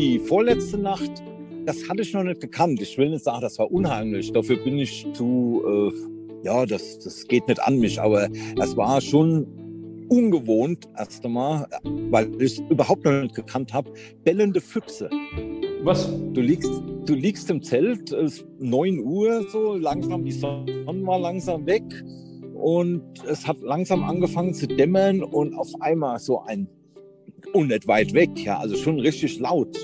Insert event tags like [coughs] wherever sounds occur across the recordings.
die vorletzte Nacht, das hatte ich noch nicht gekannt. Ich will nicht sagen, das war unheimlich. Dafür bin ich zu, äh, ja, das, das geht nicht an mich. Aber es war schon ungewohnt, erst einmal, weil ich es überhaupt noch nicht gekannt habe. Bellende Füchse. Was? Du liegst, du liegst im Zelt, es ist 9 Uhr so, langsam, die Sonne war langsam weg und es hat langsam angefangen zu dämmern und auf einmal so ein, und nicht weit weg, ja, also schon richtig laut.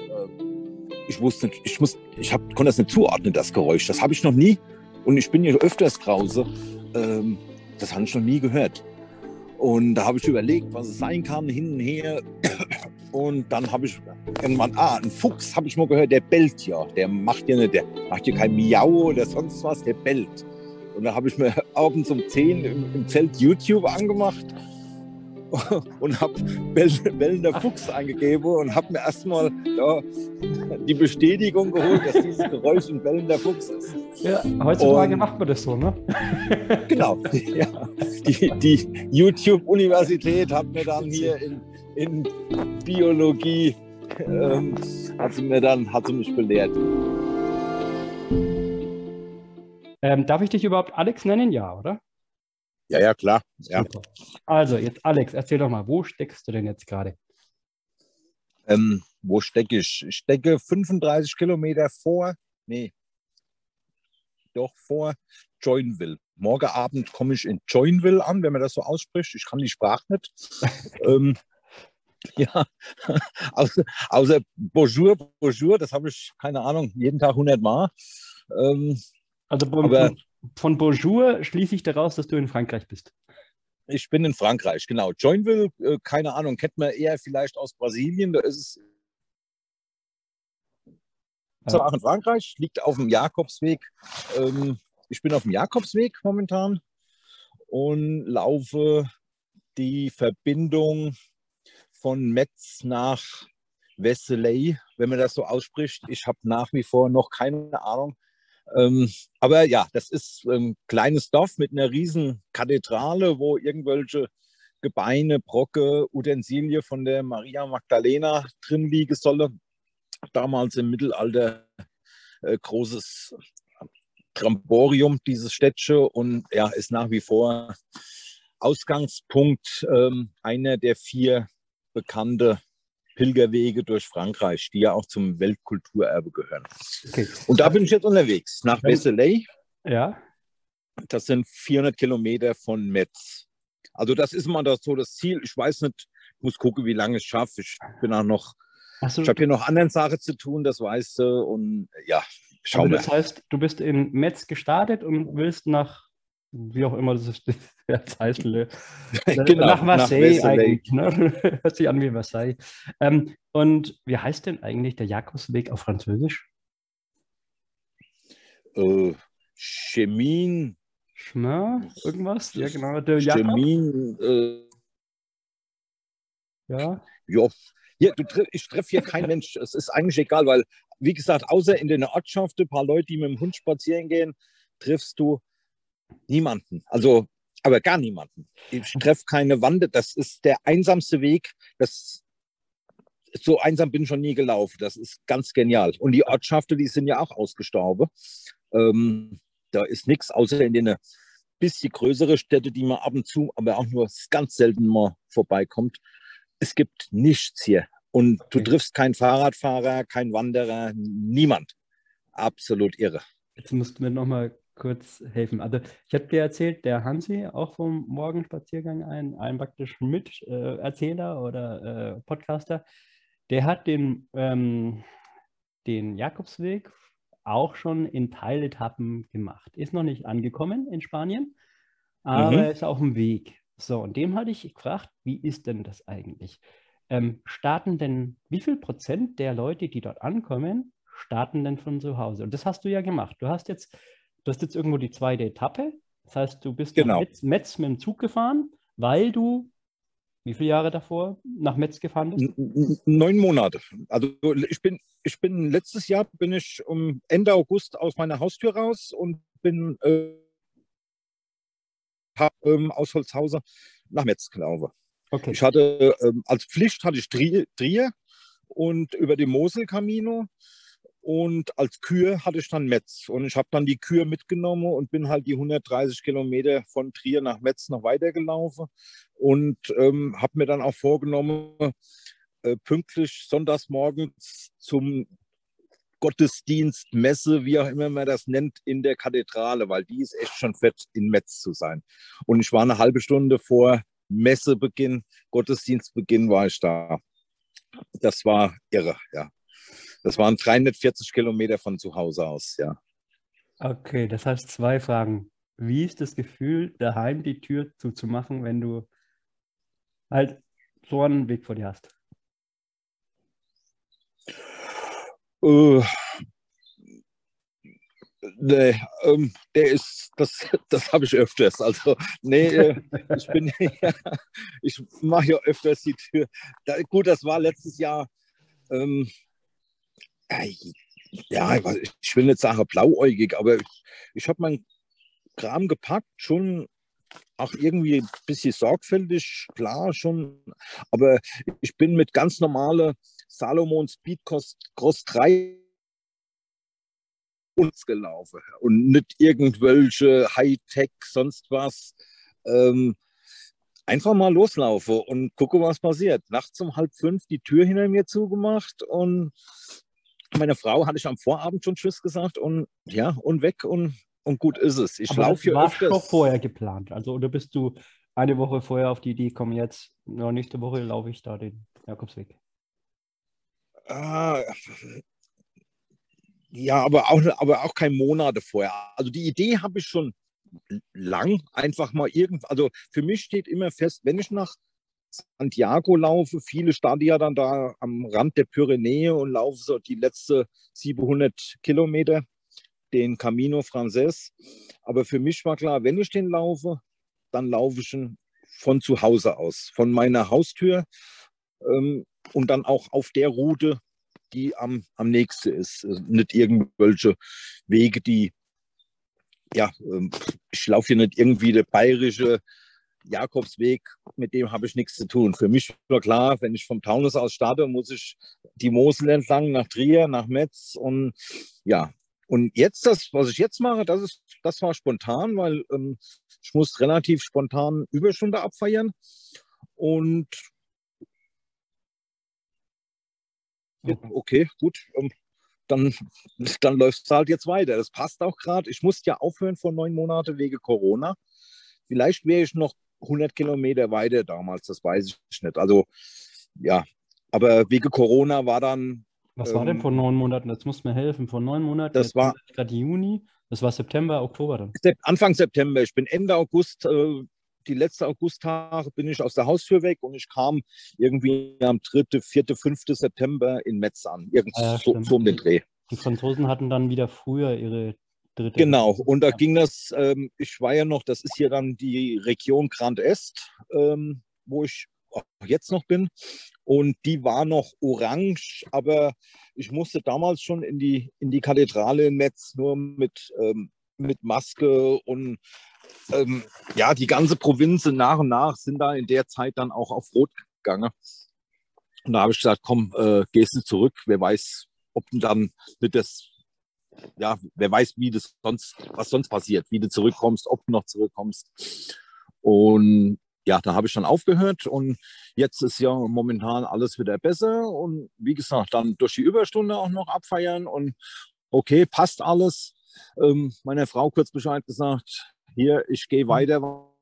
Ich wusste, ich muss, ich hab, konnte das nicht zuordnen, das Geräusch. Das habe ich noch nie und ich bin hier öfters draußen. Ähm, das habe ich noch nie gehört. Und da habe ich überlegt, was es sein kann, hin und her. [coughs] Und dann habe ich irgendwann, ah, ein Fuchs habe ich mal gehört, der bellt ja. Der macht ja nicht, der macht ja kein Miau oder sonst was, der bellt. Und da habe ich mir [laughs] abends um 10 im, im Zelt YouTube angemacht [laughs] und habe bellender Fuchs eingegeben und habe mir erstmal ja, die Bestätigung geholt, dass dieses Geräusch ein bellender Fuchs ist. Ja, heutzutage und, macht man das so, ne? [laughs] Genau. Ja. Die, die YouTube-Universität hat mir dann hier in, in Biologie, ähm, hat sie mir dann, hat sie mich belehrt. Ähm, darf ich dich überhaupt Alex nennen? Ja, oder? Ja, ja, klar. Ja. Also, jetzt Alex, erzähl doch mal, wo steckst du denn jetzt gerade? Ähm, wo stecke ich? Ich stecke 35 Kilometer vor, nee, doch vor Joinville. Morgen Abend komme ich in Joinville an, wenn man das so ausspricht. Ich kann die Sprache nicht. [laughs] ähm, ja, [laughs] außer, außer Bonjour, Bonjour, das habe ich, keine Ahnung, jeden Tag 100 Mal. Ähm, also aber, von Bonjour schließe ich daraus, dass du in Frankreich bist. Ich bin in Frankreich, genau. Joinville, äh, keine Ahnung, kennt man eher vielleicht aus Brasilien. Da ist es ja. in Frankreich, liegt auf dem Jakobsweg. Ähm, ich bin auf dem Jakobsweg momentan und laufe die Verbindung von Metz nach Vesseley, wenn man das so ausspricht. Ich habe nach wie vor noch keine Ahnung, ähm, aber ja, das ist ein kleines Dorf mit einer riesen Kathedrale, wo irgendwelche Gebeine, Brocke, Utensilie von der Maria Magdalena drin liegen sollen. Damals im Mittelalter äh, großes Tramborium, dieses Städtchen, und ja, ist nach wie vor Ausgangspunkt ähm, einer der vier bekannte Pilgerwege durch Frankreich, die ja auch zum Weltkulturerbe gehören. Okay. Und da bin ich jetzt unterwegs, nach Vesselay. Ja. Das sind 400 Kilometer von Metz. Also das ist mal das, so das Ziel. Ich weiß nicht, ich muss gucken, wie lange ich es schaffe. Ich bin auch noch, so. ich habe hier noch andere Sachen zu tun, das weißt du. Und ja, schau also mal. Das heißt, du bist in Metz gestartet und willst nach wie auch immer das, das [laughs] heißt, [laughs] genau, nach Marseille, nach eigentlich. Ne? [laughs] Hört sich an wie Marseille. Ähm, und wie heißt denn eigentlich der Jakobsweg auf Französisch? Äh, Chemin. Chemin, irgendwas? Ja, genau. Der Chemin. Äh, ja. Ja. Hier, du, ich treffe hier keinen Mensch. Es ist eigentlich egal, weil, wie gesagt, außer in den Ortschaften, ein paar Leute, die mit dem Hund spazieren gehen, triffst du Niemanden. Also, aber gar niemanden. Ich treffe keine Wande. Das ist der einsamste Weg. Das, so einsam bin ich schon nie gelaufen. Das ist ganz genial. Und die Ortschaften, die sind ja auch ausgestorben. Ähm, da ist nichts, außer in den bisschen größere Städte, die man ab und zu, aber auch nur ganz selten mal vorbeikommt. Es gibt nichts hier. Und du triffst keinen Fahrradfahrer, keinen Wanderer, niemand. Absolut irre. Jetzt musst du mir nochmal kurz helfen. Also ich habe dir erzählt, der Hansi, auch vom Morgenspaziergang ein, ein praktisch Miterzähler äh, oder äh, Podcaster, der hat den, ähm, den Jakobsweg auch schon in Teiletappen gemacht. Ist noch nicht angekommen in Spanien, aber mhm. ist auf dem Weg. So, und dem hatte ich gefragt, wie ist denn das eigentlich? Ähm, starten denn, wie viel Prozent der Leute, die dort ankommen, starten denn von zu Hause? Und das hast du ja gemacht. Du hast jetzt Du hast jetzt irgendwo die zweite Etappe. Das heißt, du bist genau. nach Metz, Metz mit dem Zug gefahren, weil du wie viele Jahre davor nach Metz gefahren bist? Neun Monate. Also ich bin, ich bin letztes Jahr bin ich um Ende August aus meiner Haustür raus und bin äh, ähm, aus Holzhausen nach Metz gelaufen. Okay. Ich hatte ähm, als Pflicht hatte ich Trier, Trier und über den Mosel-Camino. Und als Kür hatte ich dann Metz. Und ich habe dann die Kür mitgenommen und bin halt die 130 Kilometer von Trier nach Metz noch weitergelaufen. Und ähm, habe mir dann auch vorgenommen, äh, pünktlich sonntags morgens zum Gottesdienst, Messe, wie auch immer man das nennt, in der Kathedrale, weil die ist echt schon fett, in Metz zu sein. Und ich war eine halbe Stunde vor Messebeginn, Gottesdienstbeginn war ich da. Das war irre, ja. Das waren 340 Kilometer von zu Hause aus, ja. Okay, das heißt zwei Fragen. Wie ist das Gefühl, daheim die Tür zuzumachen, wenn du halt so einen Weg vor dir hast? Äh, nee, ähm, der ist, das, das habe ich öfters. Also, nee, äh, [laughs] ich bin, [laughs] ich mache ja öfters die Tür. Gut, das war letztes Jahr, ähm, ja, ich will nicht sagen blauäugig, aber ich, ich habe meinen Kram gepackt, schon auch irgendwie ein bisschen sorgfältig, klar schon, aber ich bin mit ganz normale Salomon Speed Cross 3 uns gelaufen und nicht irgendwelche Hightech, sonst was. Ähm, einfach mal loslaufe und gucke, was passiert. Nachts um halb fünf die Tür hinter mir zugemacht und meine Frau hatte ich am Vorabend schon Tschüss gesagt und ja, und weg und, und gut ist es. Ich laufe hier war öfters. doch vorher geplant. Also, oder bist du eine Woche vorher auf die Idee gekommen, jetzt, ja, nächste Woche laufe ich da den Jakobsweg? Ah, ja, aber auch, aber auch kein Monate vorher. Also die Idee habe ich schon lang, einfach mal irgend. Also für mich steht immer fest, wenn ich nach Santiago laufe, viele starten ja dann da am Rand der Pyrenäe und laufen so die letzten 700 Kilometer, den Camino Frances. Aber für mich war klar, wenn ich den laufe, dann laufe ich ihn von zu Hause aus, von meiner Haustür. Ähm, und dann auch auf der Route, die am, am nächsten ist. Also nicht irgendwelche Wege, die, ja, ähm, ich laufe hier nicht irgendwie der bayerische Jakobsweg, mit dem habe ich nichts zu tun. Für mich war klar, wenn ich vom Taunus aus starte, muss ich die Mosel entlang nach Trier, nach Metz und ja. Und jetzt das, was ich jetzt mache, das ist, das war spontan, weil ähm, ich muss relativ spontan Überstunde abfeiern und okay, gut, ähm, dann, dann läuft es halt jetzt weiter. Das passt auch gerade. Ich musste ja aufhören vor neun Monaten wegen Corona. Vielleicht wäre ich noch 100 Kilometer weiter damals, das weiß ich nicht. Also ja, aber wegen Corona war dann. Was war denn ähm, vor neun Monaten? Das muss mir helfen. Vor neun Monaten, das war gerade Juni, das war September, Oktober dann. Anfang September. Ich bin Ende August äh, die letzte Augusttage bin ich aus der Haustür weg und ich kam irgendwie am 3., 4., 5. September in Metz an. Irgend ah, ja, so, so, um den Dreh. Die Franzosen hatten dann wieder früher ihre dritte. Genau, und da ja. ging das, ähm, ich war ja noch, das ist hier dann die Region Grand Est, ähm, wo ich jetzt noch bin. Und die war noch orange, aber ich musste damals schon in die, in die Kathedrale in Metz nur mit, ähm, mit Maske und ähm, ja, die ganze Provinz nach und nach sind da in der Zeit dann auch auf Rot gegangen. Und da habe ich gesagt, komm, äh, gehst du zurück. Wer weiß, ob du dann mit das, ja, wer weiß, wie das sonst, was sonst passiert, wie du zurückkommst, ob du noch zurückkommst. Und ja, da habe ich dann aufgehört und jetzt ist ja momentan alles wieder besser und wie gesagt, dann durch die Überstunde auch noch abfeiern und okay, passt alles. Ähm, meiner Frau kurz Bescheid gesagt, hier, ich gehe mhm. weiter.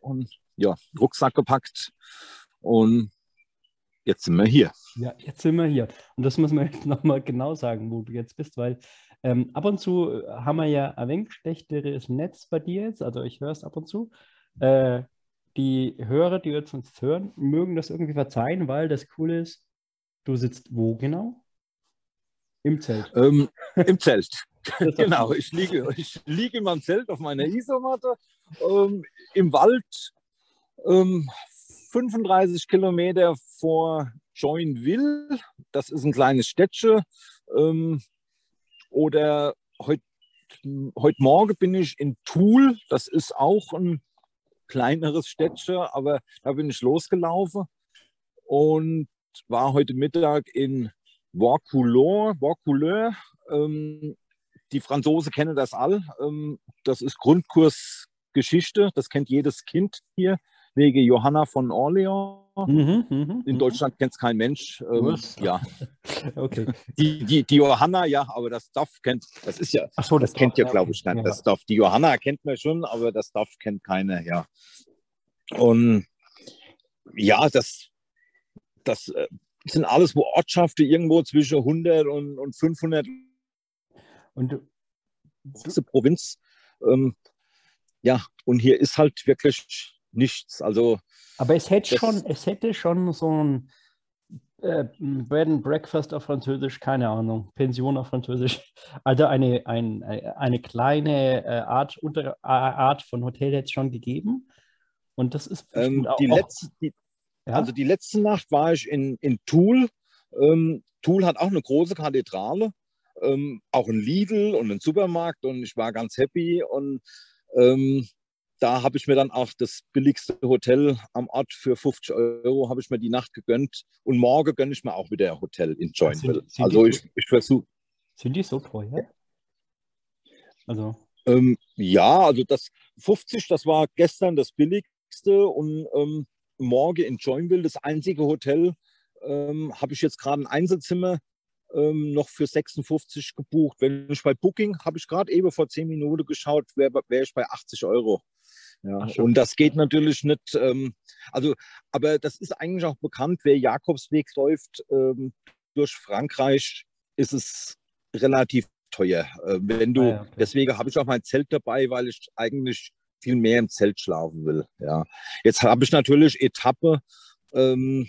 Und ja, Rucksack gepackt und jetzt sind wir hier. Ja, jetzt sind wir hier. Und das muss man [laughs] jetzt nochmal genau sagen, wo du jetzt bist, weil ähm, ab und zu äh, haben wir ja ein wenig schlechteres Netz bei dir jetzt, also ich höre es ab und zu. Äh, die Hörer, die jetzt uns hören, mögen das irgendwie verzeihen, weil das Coole ist, du sitzt wo genau? Im Zelt. Ähm, Im Zelt. [laughs] [laughs] genau, ich liege, ich liege in meinem Zelt auf meiner Isomatte ähm, im Wald, ähm, 35 Kilometer vor Joinville. Das ist ein kleines Städtchen. Ähm, oder heute heut Morgen bin ich in Toul. Das ist auch ein kleineres Städtchen, aber da bin ich losgelaufen. Und war heute Mittag in Vaucouleurs. Vaucouleurs ähm, die Franzosen kennen das all. Ähm, das ist Grundkurs Geschichte. Das kennt jedes Kind hier, wegen Johanna von Orleans. Mhm, mh, In mhm. Deutschland kennt es kein Mensch. Ähm, ja. [laughs] okay. Die, die, die Johanna, ja, aber das Duff kennt, das ist ja, Ach so, das, das kennt ja, glaube ich, nicht. Ja. Das Duff. Die Johanna kennt man schon, aber das Duff kennt keiner, ja. Und ja, das, das äh, sind alles wo Ortschaften irgendwo zwischen 100 und, und 500. Und du, du Provinz. Ähm, ja, und hier ist halt wirklich nichts. Also, Aber es hätte, schon, es hätte schon so ein äh, Bed and Breakfast auf Französisch, keine Ahnung, Pension auf Französisch. [laughs] Also eine, ein, eine kleine äh, Art, unter, Art von Hotel hätte es schon gegeben. Und das ist ähm, die auch, letzte, die, ja? Also die letzte Nacht war ich in, in Toul. Ähm, Toul hat auch eine große Kathedrale, ähm, auch ein Lidl und ein Supermarkt und ich war ganz happy und ähm, da habe ich mir dann auch das billigste Hotel am Ort für 50 Euro habe ich mir die Nacht gegönnt und morgen gönne ich mir auch wieder ein Hotel in Joinville. Sind, sind also ich, so, ich versuche. Sind die so teuer? Also. Ähm, ja, also das 50, das war gestern das billigste und ähm, morgen in Joinville, das einzige Hotel, ähm, habe ich jetzt gerade ein Einzelzimmer ähm, noch für 56 gebucht. Wenn ich bei Booking, habe ich gerade eben vor 10 Minuten geschaut, wäre wär ich bei 80 Euro. Ja, und das geht natürlich nicht. Ähm, also, aber das ist eigentlich auch bekannt, wer Jakobsweg läuft ähm, durch Frankreich, ist es relativ teuer. Äh, wenn du, ah, ja, okay. deswegen habe ich auch mein Zelt dabei, weil ich eigentlich viel mehr im Zelt schlafen will. Ja. Jetzt habe ich natürlich Etappe, ähm,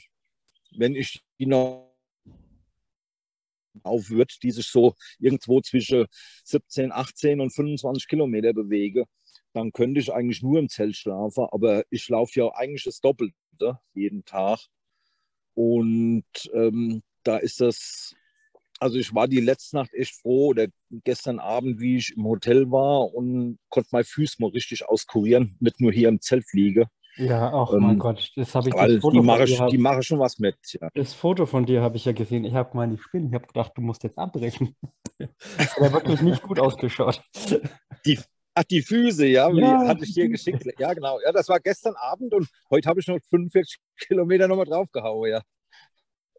wenn ich die noch auf wird, die sich so irgendwo zwischen 17, 18 und 25 Kilometer bewege, dann könnte ich eigentlich nur im Zelt schlafen. Aber ich laufe ja eigentlich das Doppelte jeden Tag. Und ähm, da ist das also ich war die letzte Nacht echt froh oder gestern Abend, wie ich im Hotel war und konnte meine Füße mal richtig auskurieren, nicht nur hier im Zelt liege. Ja, auch ähm, mein Gott, das habe ich. Die mache, ich, die mache schon was mit. Ja. Das Foto von dir habe ich ja gesehen. Ich habe meine Spinne, ich habe gedacht, du musst jetzt abbrechen. [laughs] das hat wirklich nicht gut ausgeschaut. Die, ach, die Füße, ja, ja. hatte ich dir geschickt. Ja, genau. Ja, das war gestern Abend und heute habe ich noch 45 [laughs] Kilometer nochmal draufgehauen, ja.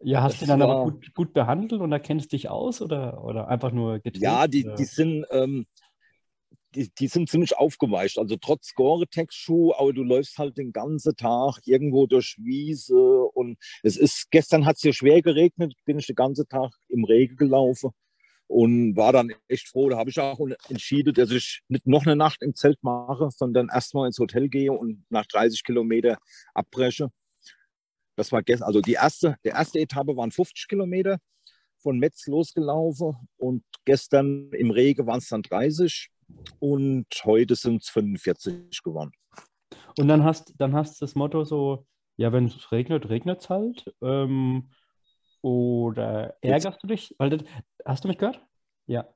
Ja, hast du dann war, aber gut, gut, behandelt und erkennst dich aus oder, oder einfach nur getreten? Ja, die, die sind. Ähm, die, die, sind ziemlich aufgeweicht. Also trotz Gore-Tex-Schuh, aber du läufst halt den ganzen Tag irgendwo durch Wiese und es ist, gestern hat es hier schwer geregnet, bin ich den ganzen Tag im Regen gelaufen und war dann echt froh. Da habe ich auch entschieden, dass ich nicht noch eine Nacht im Zelt mache, sondern erstmal ins Hotel gehe und nach 30 Kilometer abbreche. Das war gestern, also die erste, die erste Etappe waren 50 Kilometer von Metz losgelaufen und gestern im Regen waren es dann 30 und heute sind es 45 geworden. Und dann hast dann hast das Motto so, ja, wenn es regnet, regnet es halt. Ähm, oder ärgerst Jetzt. du dich? Weil das, hast du mich gehört? Ja.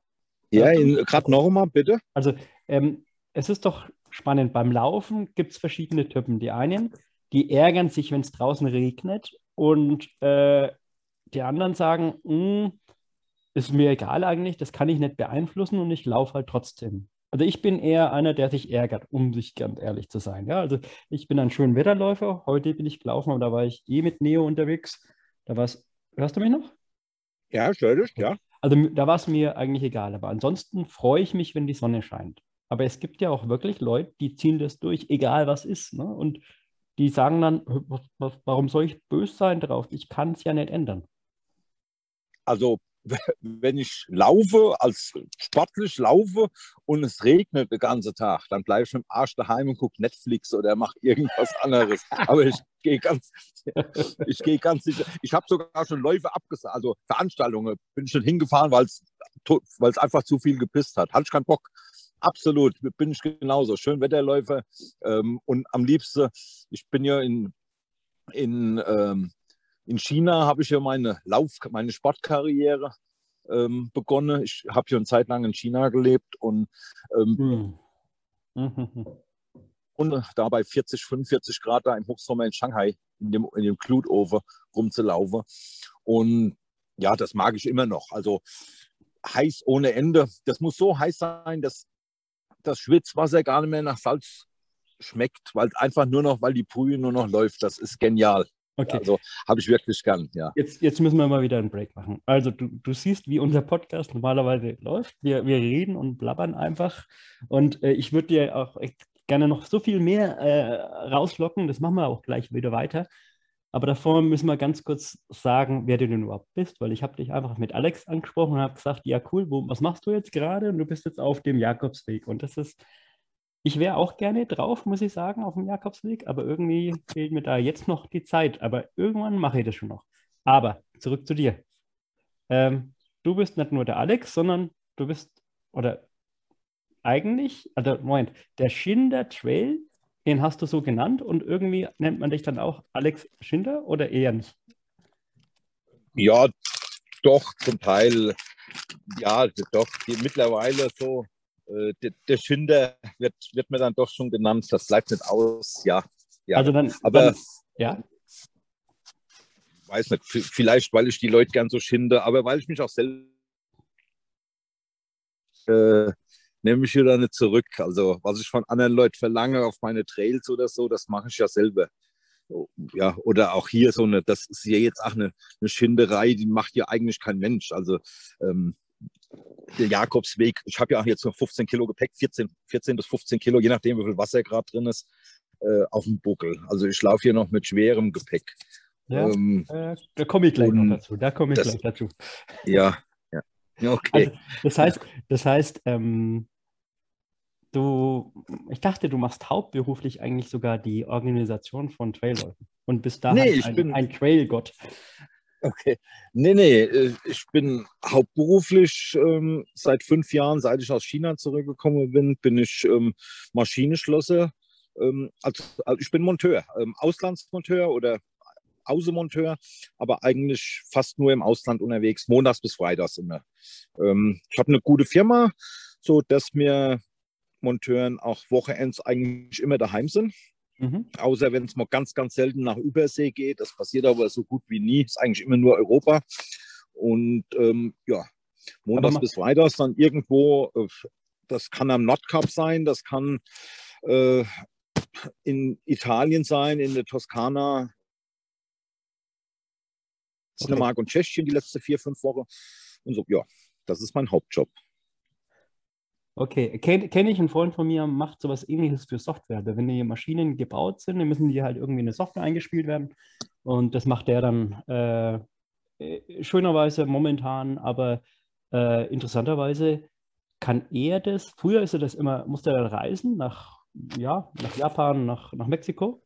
Ja, gerade nochmal, bitte. Also, ähm, es ist doch spannend. Beim Laufen gibt es verschiedene Typen. Die einen, die ärgern sich, wenn es draußen regnet und äh, die anderen sagen, hm, ist mir egal eigentlich, das kann ich nicht beeinflussen und ich laufe halt trotzdem. Also ich bin eher einer, der sich ärgert, um sich ganz ehrlich zu sein. Ja, also ich bin ein schöner Wetterläufer. Heute bin ich gelaufen, aber da war ich eh mit Neo unterwegs. Da war es, hörst du mich noch? Ja, ich höre dich, ja. Also da war es mir eigentlich egal. Aber ansonsten freue ich mich, wenn die Sonne scheint. Aber es gibt ja auch wirklich Leute, die ziehen das durch, egal was ist. Ne? Und die sagen dann, warum soll ich böse sein drauf? Ich kann es ja nicht ändern. Also [laughs] wenn ich laufe, als sportlich laufe und es regnet den ganzen Tag, dann bleibe ich mit dem Arsch daheim und gucke Netflix oder mache irgendwas anderes. Aber ich [laughs] gehe ganz, ich gehe ganz sicher. Ich habe sogar schon Läufe abgesagt, also Veranstaltungen bin ich schon hingefahren, weil es einfach zu viel gepisst hat. Hatte ich keinen Bock. Absolut, bin ich genauso. Schönwetterläufer ähm, und am liebsten, ich bin ja in, in, ähm, in China, habe ich ja meine Lauf, meine Sportkarriere ähm, begonnen. Ich habe hier eine Zeit lang in China gelebt und ähm, hm. da bei 40, 45 Grad da im Hochsommer in Shanghai in dem, in dem Glutofen rumzulaufen. Und ja, das mag ich immer noch. Also heiß ohne Ende. Das muss so heiß sein, dass das Schwitzwasser gar nicht mehr nach Salz schmeckt, weil einfach nur noch, weil die Brühe nur noch läuft. Das ist genial. Okay. Also habe ich wirklich gern, ja. Jetzt, jetzt müssen wir mal wieder einen Break machen. Also du, du siehst, wie unser Podcast normalerweise läuft. Wir, wir reden und blabbern einfach. Und äh, ich würde dir auch echt gerne noch so viel mehr äh, rauslocken. Das machen wir auch gleich wieder weiter. Aber davor müssen wir ganz kurz sagen, wer du denn überhaupt bist, weil ich habe dich einfach mit Alex angesprochen und habe gesagt, ja cool, wo, was machst du jetzt gerade? Und du bist jetzt auf dem Jakobsweg. Und das ist, ich wäre auch gerne drauf, muss ich sagen, auf dem Jakobsweg, aber irgendwie fehlt mir da jetzt noch die Zeit. Aber irgendwann mache ich das schon noch. Aber zurück zu dir. Ähm, du bist nicht nur der Alex, sondern du bist, oder eigentlich, also Moment, der Schinder Trail den hast du so genannt und irgendwie nennt man dich dann auch Alex Schinder oder eher nicht? Ja, doch, zum Teil. Ja, doch. Die, mittlerweile so, äh, der, der, Schinder wird, wird mir dann doch schon genannt. Das bleibt nicht aus. Ja, ja. Also dann, aber dann, ja. Weiß nicht, vielleicht weil ich die Leute gern so schinde, aber weil ich mich auch selbst äh, nehme ich wieder nicht zurück. Also was ich von anderen Leuten verlange auf meine Trails oder so, das mache ich ja selber. Ja, oder auch hier so eine, das ist ja jetzt auch eine, eine Schinderei, die macht ja eigentlich kein Mensch. Also ähm, der Jakobsweg, ich habe ja auch jetzt nur 15 Kilo Gepäck, 14, 14 bis 15 Kilo, je nachdem, wie viel Wasser gerade drin ist, äh, auf dem Buckel. Also ich laufe hier noch mit schwerem Gepäck. Ja, ähm, äh, da komme ich gleich noch dazu. Da komme ich das, gleich dazu. Ja, ja. Okay. Also, das heißt, das heißt ähm, du, ich dachte, du machst hauptberuflich eigentlich sogar die Organisation von Trailläufen und bist da nee, ein, bin, ein Trailgott. Okay. Nee, nee, äh, ich bin hauptberuflich ähm, seit fünf Jahren, seit ich aus China zurückgekommen bin, bin ich ähm, Maschinenschlosser. Ähm, also, also, ich bin Monteur, ähm, Auslandsmonteur oder Außenmonteur, aber eigentlich fast nur im Ausland unterwegs, montags bis freitags immer. Ähm, ich habe eine gute Firma, so dass mir Monteuren auch Wochenends eigentlich immer daheim sind. Mhm. Außer wenn es mal ganz, ganz selten nach Übersee geht. Das passiert aber so gut wie nie. Ist eigentlich immer nur Europa. Und ähm, ja, montags bis freitags dann irgendwo, äh, das kann am Nordkap sein, das kann äh, in Italien sein, in der Toskana, Dänemark okay. und Tschechien die letzte vier, fünf Wochen. Und so, ja, das ist mein Hauptjob. Okay, kenne kenn ich, einen Freund von mir, macht sowas ähnliches für Software. Wenn die Maschinen gebaut sind, dann müssen die halt irgendwie in eine Software eingespielt werden. Und das macht der dann äh, äh, schönerweise momentan, aber äh, interessanterweise kann er das, früher ist er das immer, musste er reisen nach, ja, nach Japan, nach, nach Mexiko.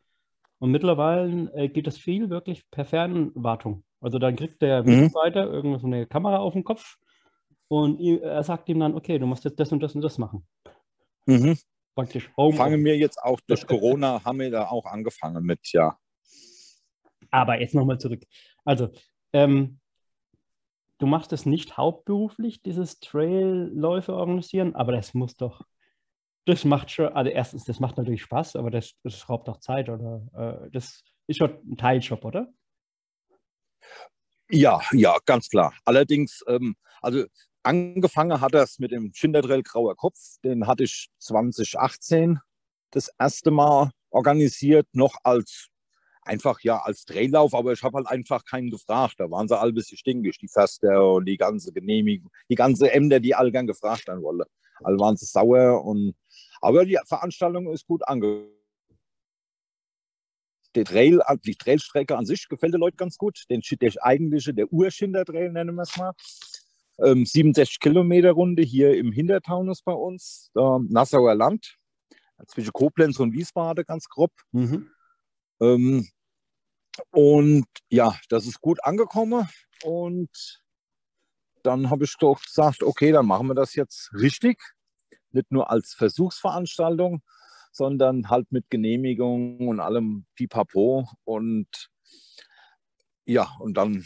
Und mittlerweile äh, geht das viel wirklich per Fernwartung. Also dann kriegt der mhm. Mitarbeiter irgendwo so eine Kamera auf den Kopf und er sagt ihm dann, okay, du musst jetzt das und das und das machen. Mhm. Praktisch Home. Fangen wir jetzt auch durch Corona, haben wir da auch angefangen mit, ja. Aber jetzt nochmal zurück. Also, ähm, du machst es nicht hauptberuflich, dieses Trailläufe organisieren, aber das muss doch, das macht schon, also erstens, das macht natürlich Spaß, aber das, das raubt auch Zeit oder äh, das ist schon ein Teiljob, oder? Ja, ja, ganz klar. Allerdings, ähm, also Angefangen hat das mit dem Schinderdrell Grauer Kopf. Den hatte ich 2018 das erste Mal organisiert, noch als einfach ja als Drehlauf, aber ich habe halt einfach keinen gefragt. Da waren sie alle ein bisschen stinkig, die Förster und die ganze Genehmigung, die ganze Ämter, die alle gern gefragt haben wollen. Alle waren sie sauer und aber die Veranstaltung ist gut angekommen. Die, Trail, die Trailstrecke an sich gefällt den Leuten ganz gut. Den, der eigentliche, der Urschinder-Trail nennen wir es mal. Ähm, 67 Kilometer Runde hier im Hintertaunus bei uns, äh, Nassauer Land, zwischen Koblenz und Wiesbaden ganz grob. Mhm. Ähm, und ja, das ist gut angekommen und dann habe ich doch gesagt, okay, dann machen wir das jetzt richtig, nicht nur als Versuchsveranstaltung, sondern halt mit Genehmigung und allem Pipapo und ja, und dann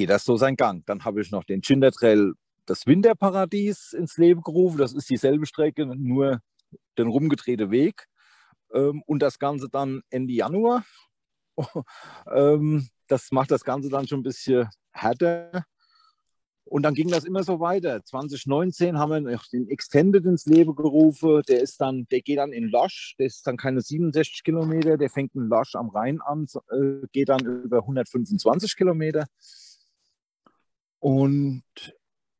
geht das so seinen Gang. Dann habe ich noch den Schindertrail, das Winterparadies ins Leben gerufen. Das ist dieselbe Strecke, nur den rumgedrehte Weg. ähm, und das Ganze dann Ende Januar. [laughs] ähm, das macht das Ganze dann schon ein bisschen härter. Und dann ging das immer so weiter. 2019 haben wir noch den Extended ins Leben gerufen. Der ist dann, der geht dann in Losch. Der ist dann keine 67 Kilometer. Der fängt in Losch am Rhein an, äh, geht dann über 125 Kilometer. Und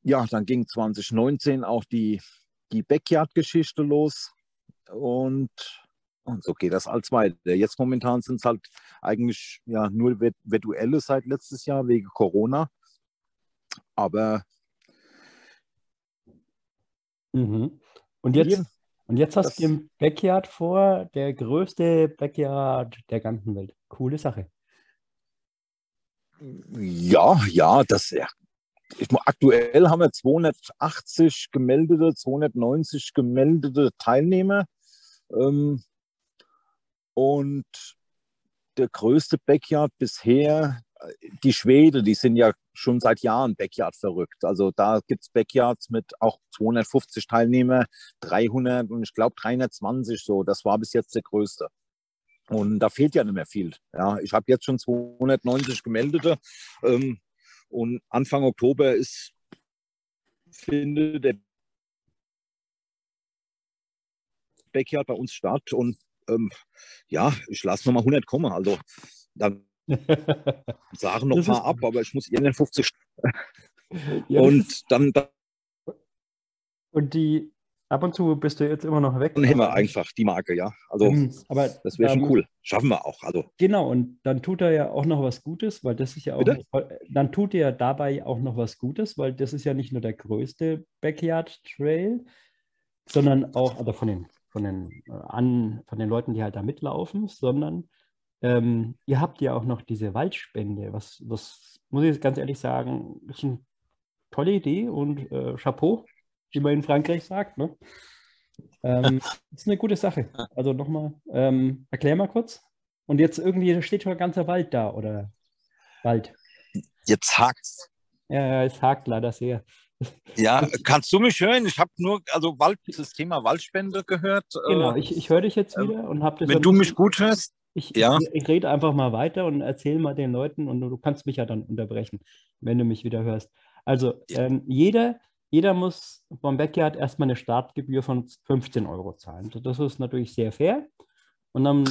ja, dann ging 2019 auch die, die Backyard-Geschichte los. Und, und so geht das als weiter. Jetzt momentan sind es halt eigentlich ja, nur virtuelle seit letztes Jahr wegen Corona. Aber. Mhm. Und jetzt, und jetzt hast du im Backyard vor, der größte Backyard der ganzen Welt. Coole Sache. Ja, ja, das ja, ich, aktuell haben wir 280 gemeldete, 290 gemeldete Teilnehmer. Ähm, und der größte Backyard bisher, äh, die Schwede, die sind ja schon seit Jahren Backyard verrückt. Also da gibt es Backyards mit auch 250 Teilnehmer, 300 und ich glaube 320 so. Das war bis jetzt der größte. Und da fehlt ja nicht mehr viel. Ja, ich habe jetzt schon 290 gemeldete. Ähm, und Anfang Oktober ist, findet der Backyard bei uns statt. Und ähm, ja, ich lasse nochmal 100 kommen. Also dann [laughs] sagen noch ein paar ab, aber ich muss 51. ja, und dann, dann. Und die, Ab und zu bist du jetzt immer noch weg. Dann hätten wir einfach die Marke, ja. Also ähm, aber, das wäre schon ähm, cool. Schaffen wir auch. Also. Genau, und dann tut er ja auch noch was Gutes, weil das ist ja auch, Bitte? dann tut er dabei auch noch was Gutes, weil das ist ja nicht nur der größte Backyard Trail, sondern auch, also von den, von den, äh, an, von den Leuten, die halt da mitlaufen, sondern ähm, ihr habt ja auch noch diese Waldspende, was, was muss ich jetzt ganz ehrlich sagen, ist eine tolle Idee und äh, Chapeau wie man in Frankreich sagt. Ne? Ähm, das [laughs] ist eine gute Sache. Also nochmal, ähm, erklär mal kurz. Und jetzt irgendwie steht schon ein ganzer Wald da, oder Wald. Jetzt hakt's. Ja, ja, es hakt leider sehr. Ja, kannst du mich hören? Ich habe nur, also Wald, das Thema Waldspende gehört. Genau, ich, ich höre dich jetzt ähm, wieder und habe das. Wenn du mich gut hörst. Ich, ja. ich, ich, rede einfach mal weiter und erzähle mal den Leuten und du kannst mich ja dann unterbrechen, wenn du mich wieder hörst. Also ähm, jeder, jeder muss beim Backyard erstmal eine Startgebühr von 15 Euro zahlen. Das ist natürlich sehr fair. Und dann,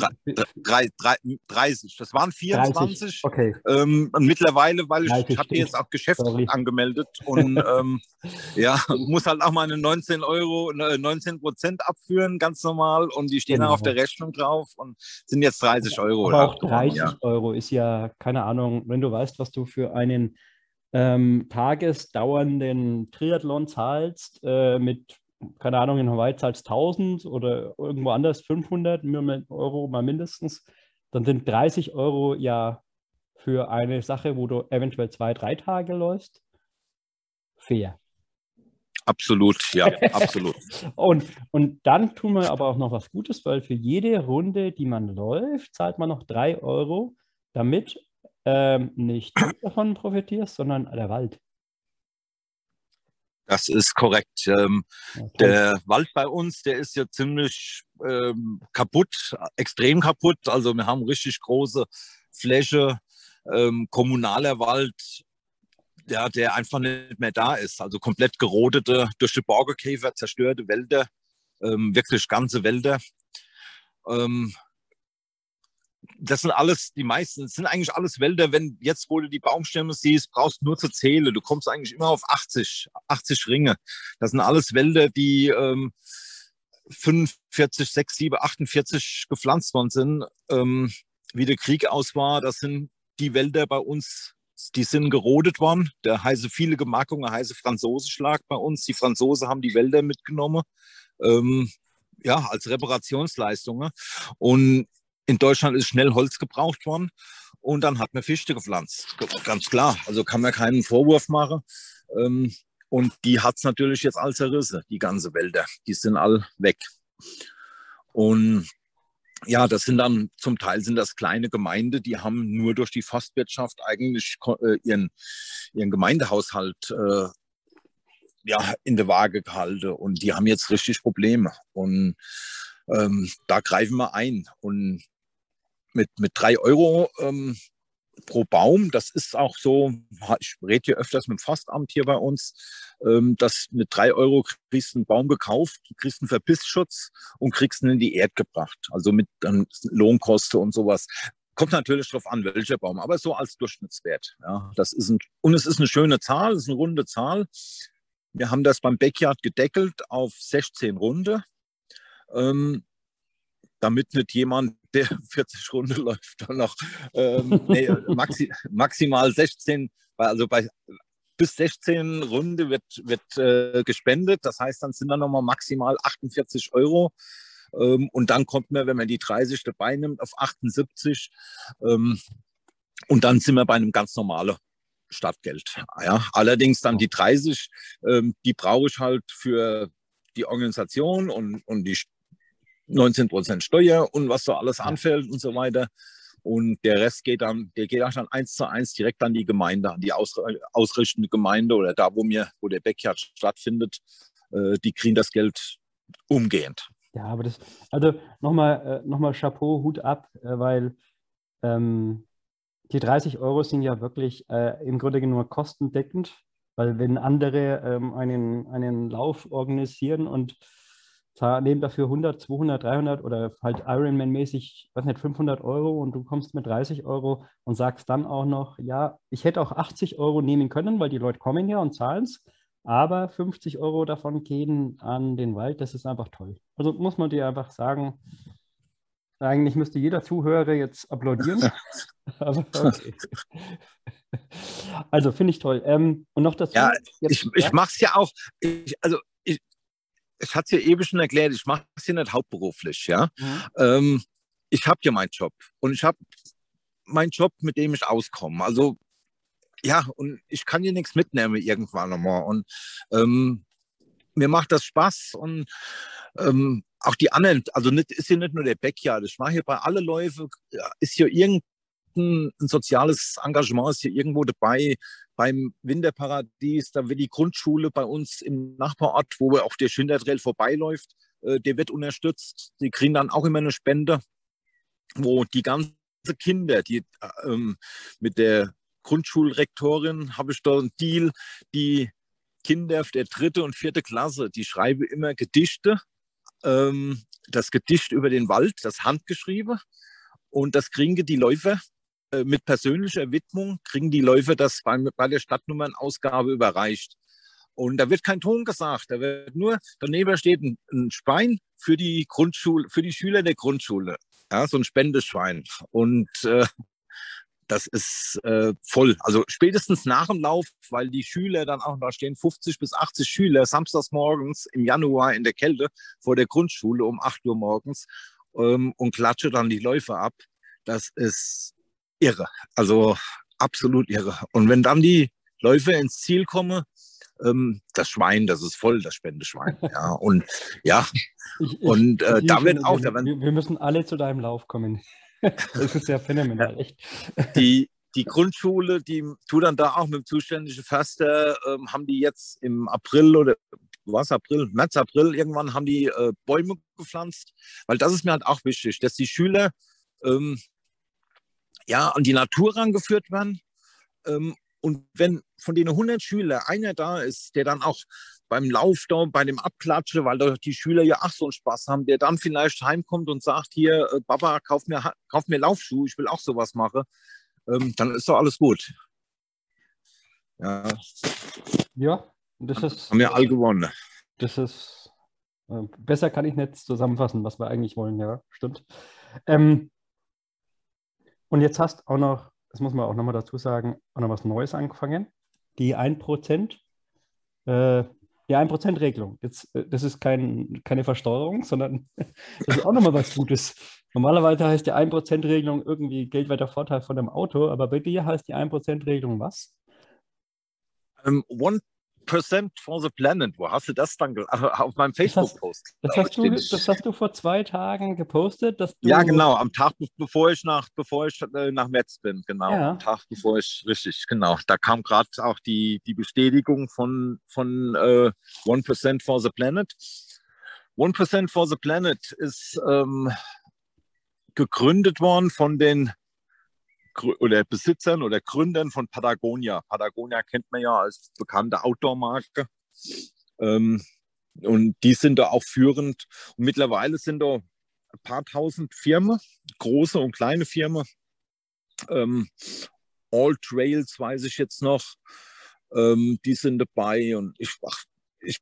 drei, drei, 30, das waren 24. 30, okay. Ähm, mittlerweile, weil ich, ich habe jetzt auch Geschäft Sorry. angemeldet und ähm, [laughs] ja, muss halt auch meine 19 Euro, 19 äh, Prozent abführen, ganz normal. Und die stehen genau. auf der Rechnung drauf und sind jetzt 30 Euro. Aber auch 30 ja. Euro ist ja, keine Ahnung, wenn du weißt, was du für einen ähm, tagesdauernden Triathlon zahlst, äh, mit, keine Ahnung, in Hawaii zahlst 1000 oder irgendwo anders 500 Euro mal mindestens, dann sind 30 Euro ja für eine Sache, wo du eventuell zwei, drei Tage läufst, fair. Absolut, ja, [laughs] absolut. und, und dann tun wir aber auch noch was Gutes, weil für jede Runde, die man läuft, zahlt man noch drei Euro, damit ähm, nicht du davon profitierst, sondern der Wald. Das ist korrekt. Ähm, okay. Der Wald bei uns, der ist ja ziemlich ähm, kaputt, extrem kaputt. Also wir haben richtig große Fläche, ähm, kommunaler Wald, ja, der einfach nicht mehr da ist. Also komplett gerodete, durch die Borgerkäfer zerstörte Wälder, ähm, wirklich ganze Wälder. Das sind alles, die meisten, das sind eigentlich alles Wälder, wenn jetzt, wo du die Baumstämme siehst, brauchst nur zu zählen. Du kommst eigentlich immer auf 80, 80 Ringe. Das sind alles Wälder, die ähm, 45, 6, 7, 48 gepflanzt worden sind. Ähm, wie der Krieg aus war, das sind die Wälder bei uns, die sind gerodet worden. Da heiße viele Gemarkungen, heiße Franzosenschlag bei uns. Die Franzosen haben die Wälder mitgenommen. Ähm, ja, als Reparationsleistung. Und in Deutschland ist schnell Holz gebraucht worden und dann hat man Fichte gepflanzt. Ganz klar. Also kann man keinen Vorwurf machen. Ähm, und die hat es natürlich jetzt all zerrissen, die ganze Wälder. Die sind all weg. Und ja, das sind dann zum Teil sind das kleine Gemeinden, die haben nur durch die Forstwirtschaft eigentlich äh, ihren, ihren Gemeindehaushalt äh, ja, in der Waage gehalten und die haben jetzt richtig Probleme. Und ähm, da greifen wir ein. Und mit, mit drei Euro ähm, pro Baum, das ist auch so, ich rede hier öfters mit dem Forstamt hier bei uns, ähm, dass mit drei Euro kriegst du einen Baum gekauft, kriegst einen Verbissschutz und kriegst ihn in die Erde gebracht. Also mit dann Lohnkosten und sowas. Kommt natürlich darauf an, welcher Baum, aber so als Durchschnittswert. Ja, das ist ein, und es ist eine schöne Zahl, es ist eine runde Zahl. Wir haben das beim Backyard gedeckelt auf 16 Runde. Ähm, damit nicht jemand, der [laughs] 40 Runden läuft, dann noch ähm, nee, [laughs] maxi, maximal 16, also bei bis 16 Runde wird, wird äh, gespendet. Das heißt, dann sind dann nochmal maximal 48 Euro. Ähm, und dann kommt man, wenn man die 30 dabei nimmt, auf 78. Ähm, und dann sind wir bei einem ganz normalen Stadtgeld. Ja, allerdings dann die 30, ähm, die brauche ich halt für die Organisation und, und die 19 Prozent Steuer und was so alles anfällt und so weiter. Und der Rest geht dann, der geht dann eins zu eins direkt an die Gemeinde, an die aus, ausrichtende Gemeinde oder da, wo mir, wo der Backyard stattfindet. Äh, die kriegen das Geld umgehend. Ja, aber das, also nochmal äh, noch mal Chapeau, Hut ab, äh, weil ähm, die 30 Euro sind ja wirklich äh, im Grunde nur kostendeckend, weil wenn andere ähm, einen, einen Lauf organisieren und nehmen dafür 100, 200, 300 oder halt Ironman-mäßig, was nicht, 500 Euro und du kommst mit 30 Euro und sagst dann auch noch, ja, ich hätte auch 80 Euro nehmen können, weil die Leute kommen ja und zahlen es, aber 50 Euro davon gehen an den Wald, das ist einfach toll. Also muss man dir einfach sagen, eigentlich müsste jeder Zuhörer jetzt applaudieren. [laughs] Also finde ich toll. Ähm, und noch dazu. Ja, jetzt, ich, ich mache es ja auch. Ich, also ich hatte es ja eben schon erklärt, ich mache es ja nicht hauptberuflich, ja. Mhm. Ähm, ich habe ja meinen Job und ich habe meinen Job, mit dem ich auskomme. Also ja, und ich kann hier nichts mitnehmen irgendwann nochmal. Und ähm, mir macht das Spaß und ähm, auch die anderen, also nicht, ist hier nicht nur der Backyard, ich mache hier bei alle Läufe, ist hier irgendein ein soziales Engagement, ist hier irgendwo dabei beim Winterparadies, da wird die Grundschule bei uns im Nachbarort, wo auch der Schindertrail vorbeiläuft, äh, der wird unterstützt. Die kriegen dann auch immer eine Spende, wo die ganzen Kinder, die ähm, mit der Grundschulrektorin habe ich da einen Deal, die Kinder der dritte und vierte Klasse, die schreiben immer Gedichte. Ähm, das Gedicht über den Wald, das handgeschrieben. Und das kriegen die Läufer äh, mit persönlicher Widmung kriegen die Läufer das bei, bei der Stadtnummernausgabe überreicht. Und da wird kein Ton gesagt, da wird nur, daneben steht ein, ein Schwein für die Grundschule, für die Schüler der Grundschule. Ja, so ein Spendeschwein. Und äh, das ist äh, voll. Also spätestens nach dem Lauf, weil die Schüler dann auch da stehen, 50 bis 80 Schüler samstags morgens im Januar in der Kälte vor der Grundschule um 8 Uhr morgens ähm, und klatsche dann die Läufer ab. Das ist irre. Also absolut irre. Und wenn dann die Läufe ins Ziel kommen, ähm, das Schwein, das ist voll, das Spendeschwein. [laughs] Ja, und ja, ich, und äh, da wird auch. Wir, wir müssen alle zu deinem Lauf kommen. [laughs] das ist ja phänomenal, echt. Die, [laughs] die Grundschule, die tut dann da auch mit dem zuständigen Förster, ähm, haben die jetzt im April oder was, April, März, April, irgendwann haben die äh, Bäume gepflanzt, weil das ist mir halt auch wichtig, dass die Schüler ähm, ja, an die Natur rangeführt werden. Ähm, und wenn von den 100 Schülern einer da ist, der dann auch beim Lauf da, bei dem Abklatsche, weil doch die Schüler ja ach so einen Spaß haben, der dann vielleicht heimkommt und sagt, hier, äh, Papa, kauf mir, kauf mir Laufschuhe, ich will auch sowas machen, ähm, dann ist doch alles gut. Ja. Ja, das ist. Haben wir all gewonnen. Das ist. Äh, besser kann ich nicht zusammenfassen, was wir eigentlich wollen, ja, stimmt. Ähm, und jetzt hast auch noch, das muss man auch nochmal dazu sagen, auch noch was Neues angefangen. Die 1%, äh, die 1%-Regelung. Jetzt, äh, das ist kein, keine Versteuerung, sondern [laughs] das ist auch nochmal was Gutes. Normalerweise heißt die 1%-Regelung irgendwie geldwerter Vorteil von dem Auto, aber bei dir heißt die 1%-Regelung was? Um, ähm, one Percent for the Planet. Wo hast du das dann auf meinem Facebook-Post? Das, das, das, hast du vor zwei Tagen gepostet, dass du Ja, genau, am Tag bevor ich nach bevor ich äh, nach Metz bin, genau, ja. am Tag bevor ich richtig, genau. Da kam gerade auch die die Bestätigung von von äh, One Percent for the Planet. 1% for the Planet ist ähm, gegründet worden von den oder Besitzern oder Gründern von Patagonia. Patagonia kennt man ja als bekannte Outdoor-Marke. Ähm, und die sind da auch führend. Und mittlerweile sind da ein paar tausend Firmen, große und kleine Firmen. Ähm, All Trails weiß ich jetzt noch. Ähm, die sind dabei und ich, ach, ich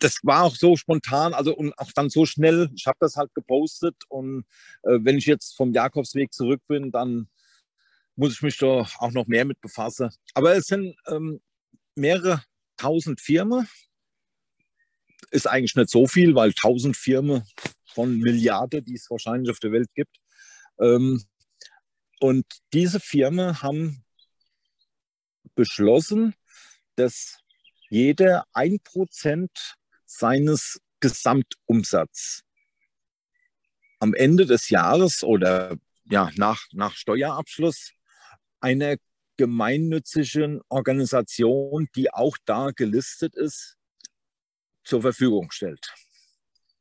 das war auch so spontan, also und auch dann so schnell. Ich habe das halt gepostet und äh, wenn ich jetzt vom Jakobsweg zurück bin, dann muss ich mich da auch noch mehr mit befassen. Aber es sind ähm, mehrere tausend Firmen. Ist eigentlich nicht so viel, weil tausend Firmen von Milliarden, die es wahrscheinlich auf der Welt gibt. Ähm, und diese Firmen haben beschlossen, dass jeder ein Prozent seines Gesamtumsatzes am Ende des Jahres oder ja, nach, nach Steuerabschluss einer gemeinnützigen Organisation, die auch da gelistet ist, zur Verfügung stellt.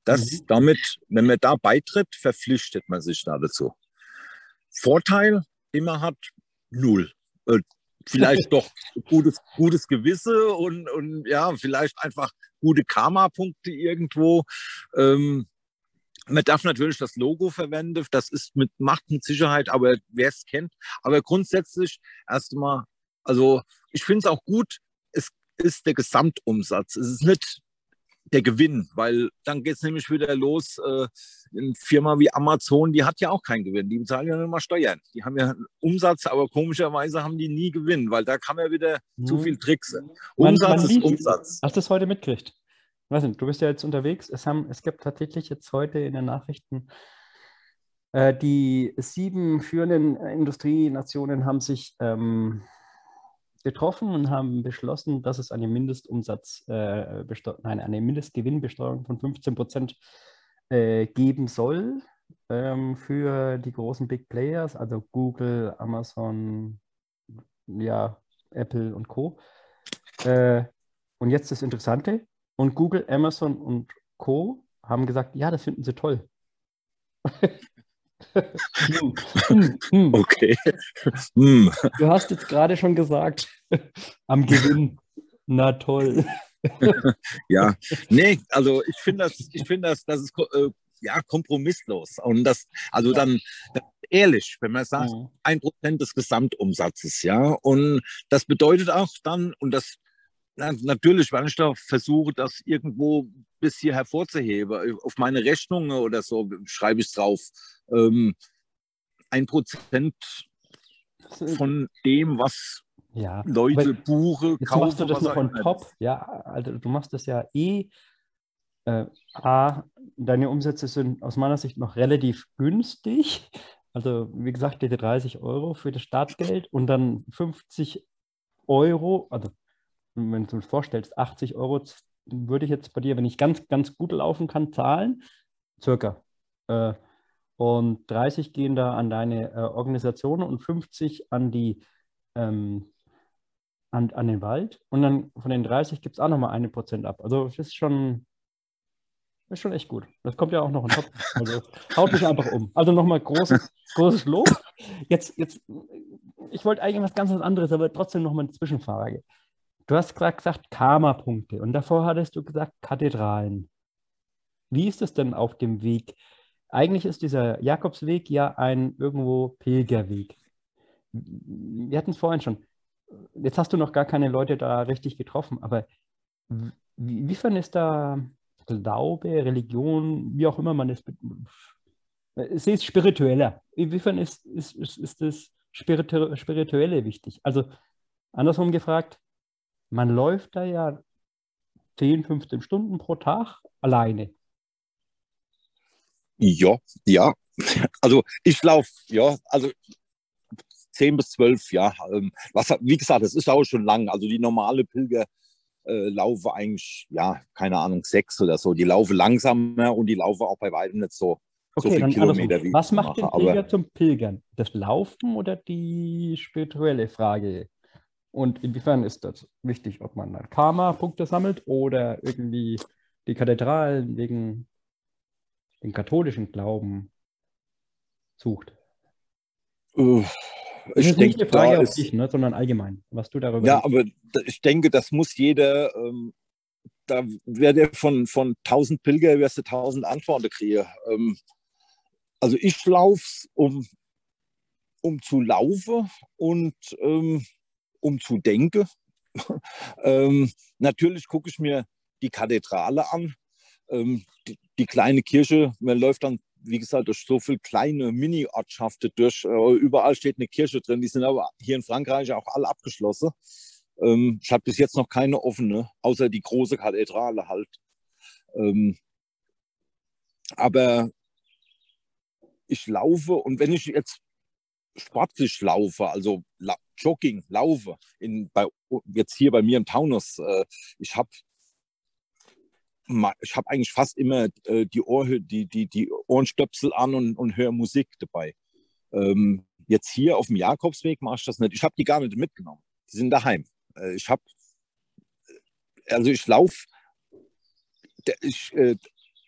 Das mhm. damit, wenn man da beitritt, verpflichtet man sich da dazu. Vorteil, immer hat null. Äh, vielleicht [laughs] doch gutes, gutes Gewisse und, und ja, vielleicht einfach gute Karma-Punkte irgendwo. Ähm, man darf natürlich das Logo verwenden, das ist mit Macht mit Sicherheit, aber wer es kennt. Aber grundsätzlich erstmal, also ich finde es auch gut, es ist der Gesamtumsatz. Es ist nicht der Gewinn, weil dann geht es nämlich wieder los. Äh, eine Firma wie Amazon, die hat ja auch keinen Gewinn. Die bezahlen ja nur mal Steuern. Die haben ja Umsatz, aber komischerweise haben die nie Gewinn, weil da kann man wieder mhm. zu viel Tricks. Umsatz man, man ist Umsatz. Hast du das heute mitgekriegt? Weiß nicht, du bist ja jetzt unterwegs. Es, haben, es gibt tatsächlich jetzt heute in den Nachrichten, äh, die sieben führenden Industrienationen haben sich ähm, getroffen und haben beschlossen, dass es eine Mindestumsatz, äh, nein, eine Mindestgewinnbesteuerung von 15 Prozent äh, geben soll ähm, für die großen Big Players, also Google, Amazon, ja, Apple und Co. Äh, und jetzt das Interessante, und Google, Amazon und Co. haben gesagt, ja, das finden sie toll. [laughs] Hm, hm, hm. okay. Du hast jetzt gerade schon gesagt, am Gewinn. Na toll. [laughs] ja, nee, also ich finde das, ich finde das, das ist äh, ja kompromisslos. Und das, also dann das ehrlich, wenn man sagt, ein Prozent des Gesamtumsatzes, ja. Und das bedeutet auch dann, und das natürlich, wenn ich da versuche, das irgendwo bis hier hervorzuheben, auf meine Rechnung oder so schreibe ich es drauf. Ähm, ein Prozent von dem, was ja, Leute buche, jetzt kaufen. Machst du das noch on top? Ja, also du machst das ja eh. Äh, A, deine Umsätze sind aus meiner Sicht noch relativ günstig. Also, wie gesagt, diese 30 Euro für das Startgeld und dann 50 Euro, also wenn du dir vorstellst, 80 Euro würde ich jetzt bei dir, wenn ich ganz, ganz gut laufen kann, zahlen, circa. Äh, und 30 gehen da an deine äh, Organisation und 50 an die ähm, an, an den Wald. Und dann von den 30 gibt es auch nochmal eine Prozent ab. Also das ist schon, das ist schon echt gut. Das kommt ja auch noch in Top. Also [laughs] haut mich einfach um. Also nochmal großes, großes Lob. Jetzt, jetzt, ich wollte eigentlich was ganz anderes, aber trotzdem nochmal eine Zwischenfrage. Du hast gerade gesagt Karma-Punkte und davor hattest du gesagt Kathedralen. Wie ist es denn auf dem Weg? Eigentlich ist dieser Jakobsweg ja ein irgendwo Pilgerweg. Wir hatten es vorhin schon. Jetzt hast du noch gar keine Leute da richtig getroffen, aber inwiefern ist da Glaube, Religion, wie auch immer man es. Es ist spiritueller. Inwiefern ist, ist, ist, ist das Spirituelle wichtig? Also andersrum gefragt, man läuft da ja 10, 15 Stunden pro Tag alleine. Ja, ja. Also ich laufe, ja, also 10 bis 12, ja. Ähm, was, wie gesagt, das ist auch schon lang. Also die normale Pilger äh, laufe eigentlich, ja, keine Ahnung, sechs oder so. Die laufen langsamer und die laufen auch bei weitem nicht so, okay, so viele Kilometer wie Was macht den Pilger zum Pilgern? Das Laufen oder die spirituelle Frage? Und inwiefern ist das wichtig, ob man dann Karma-Punkte sammelt oder irgendwie die Kathedralen wegen den katholischen Glauben sucht? Das ich ist nicht denke, eine Frage auf ist, dich, ne, sondern allgemein, was du darüber ja, denkst. aber ich denke, das muss jeder, ähm, da werde von, von 1000 Pilger wirst du 1000 Antworten kriegen. Ähm, also ich laufe, um, um zu laufen und ähm, um zu denken. [laughs] ähm, natürlich gucke ich mir die Kathedrale an, ähm, die, die kleine Kirche. Man läuft dann, wie gesagt, durch so viele kleine Mini-Ortschaften durch. Äh, überall steht eine Kirche drin. Die sind aber hier in Frankreich auch alle abgeschlossen. Ähm, ich habe bis jetzt noch keine offene, außer die große Kathedrale halt. Ähm, aber ich laufe und wenn ich jetzt sportlich laufe, also la Jogging, laufe, in, bei, jetzt hier bei mir im Taunus, äh, ich habe ich habe eigentlich fast immer äh, die, Ohr, die, die, die Ohrenstöpsel an und, und höre Musik dabei. Ähm, jetzt hier auf dem Jakobsweg mache ich das nicht. Ich habe die gar nicht mitgenommen. Die sind daheim. Äh, ich habe, also ich laufe, ich äh,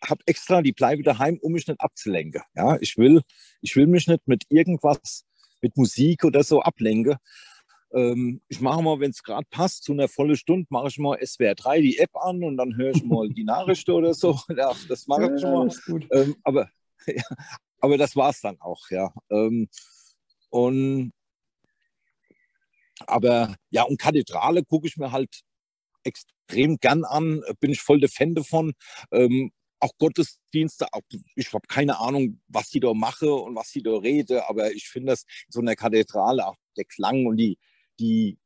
habe extra die Bleibe daheim, um mich nicht abzulenken. Ja, ich will, ich will mich nicht mit irgendwas, mit Musik oder so ablenken. Ähm, ich mache mal, wenn es gerade passt, zu einer vollen Stunde mache ich mal SWR 3 die App an und dann höre ich mal die Nachrichten oder so. [laughs] Ja, das mache ich schon mal. Ähm, aber, [laughs] ja, aber das war es dann auch, ja. Ähm, und aber ja, und Kathedrale gucke ich mir halt extrem gern an, bin ich voll der Fan davon. Ähm, auch Gottesdienste, auch, ich habe keine Ahnung, was die da mache und was die da rede, aber ich finde das in so einer Kathedrale, auch der Klang und die, die,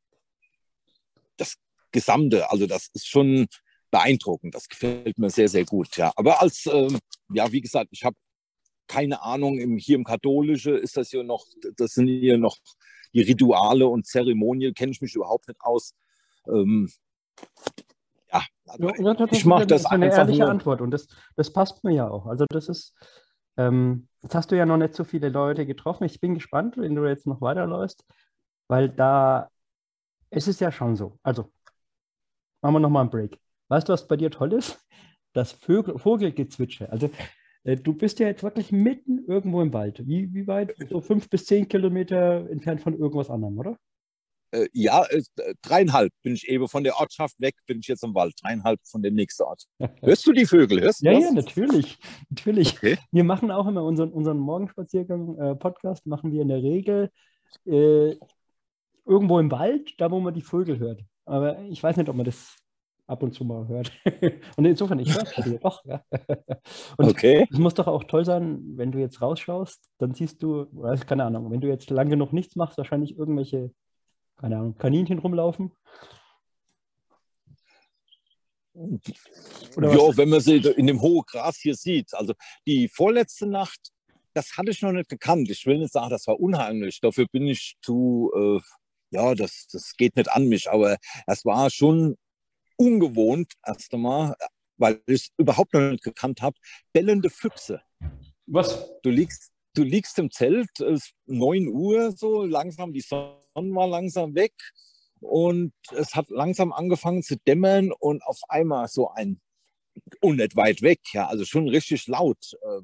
das Gesamte, also das ist schon beeindruckend. Das gefällt mir sehr, sehr gut. Ja, aber als, ähm, ja, wie gesagt, ich habe keine Ahnung, im, hier im Katholische ist das hier noch, das sind hier noch die Rituale und Zeremonien, kenne ich mich überhaupt nicht aus. Ähm, also Ja, das ich mache eine- das ist eine einfach ehrliche nur. Antwort und das, das passt mir ja auch. Also das ist, ähm, jetzt hast du ja noch nicht so viele Leute getroffen. Ich bin gespannt, wenn du jetzt noch weiterläufst, weil da, es ist ja schon so. Also, machen wir nochmal einen Break. Weißt du, was bei dir toll ist? Das Vögel, Vogelgezwitscher. Also, äh, du bist ja jetzt wirklich mitten irgendwo im Wald. Wie, wie weit? So fünf bis zehn Kilometer entfernt von irgendwas anderem, oder? Äh, ja, äh, dreieinhalb bin ich eben von der Ortschaft weg, bin ich jetzt im Wald, dreieinhalb von dem nächsten Ort. [laughs] Hörst du die Vögel? Hörst du Ja, das? ja, natürlich. [laughs] Natürlich. Okay. Wir machen auch immer unseren, unseren Morgenspaziergang-Podcast, machen wir in der Regel äh, irgendwo im Wald, da wo man die Vögel hört. Aber ich weiß nicht, ob man das ab und zu mal hört. [laughs] Und insofern, ich höre es bei dir doch. Ja. Und Okay. es muss doch auch toll sein, wenn du jetzt rausschaust, dann siehst du, keine Ahnung, wenn du jetzt lang genug nichts machst, wahrscheinlich irgendwelche, keine Ahnung, Kaninchen rumlaufen. Oder was? Ja, wenn man sie in dem hohen Gras hier sieht. Also die vorletzte Nacht, das hatte ich noch nicht gekannt. Ich will nicht sagen, das war unheimlich. Dafür bin ich zu, äh, ja, das, das geht nicht an mich. Aber es war schon ungewohnt, erst einmal, weil ich es überhaupt noch nicht gekannt habe. Bellende Füchse. Was? Du liegst, du liegst im Zelt, es ist 9 Uhr so, langsam, die Sonne war langsam weg und es hat langsam angefangen zu dämmern und auf einmal so ein, und nicht weit weg, ja, also schon richtig laut. äh,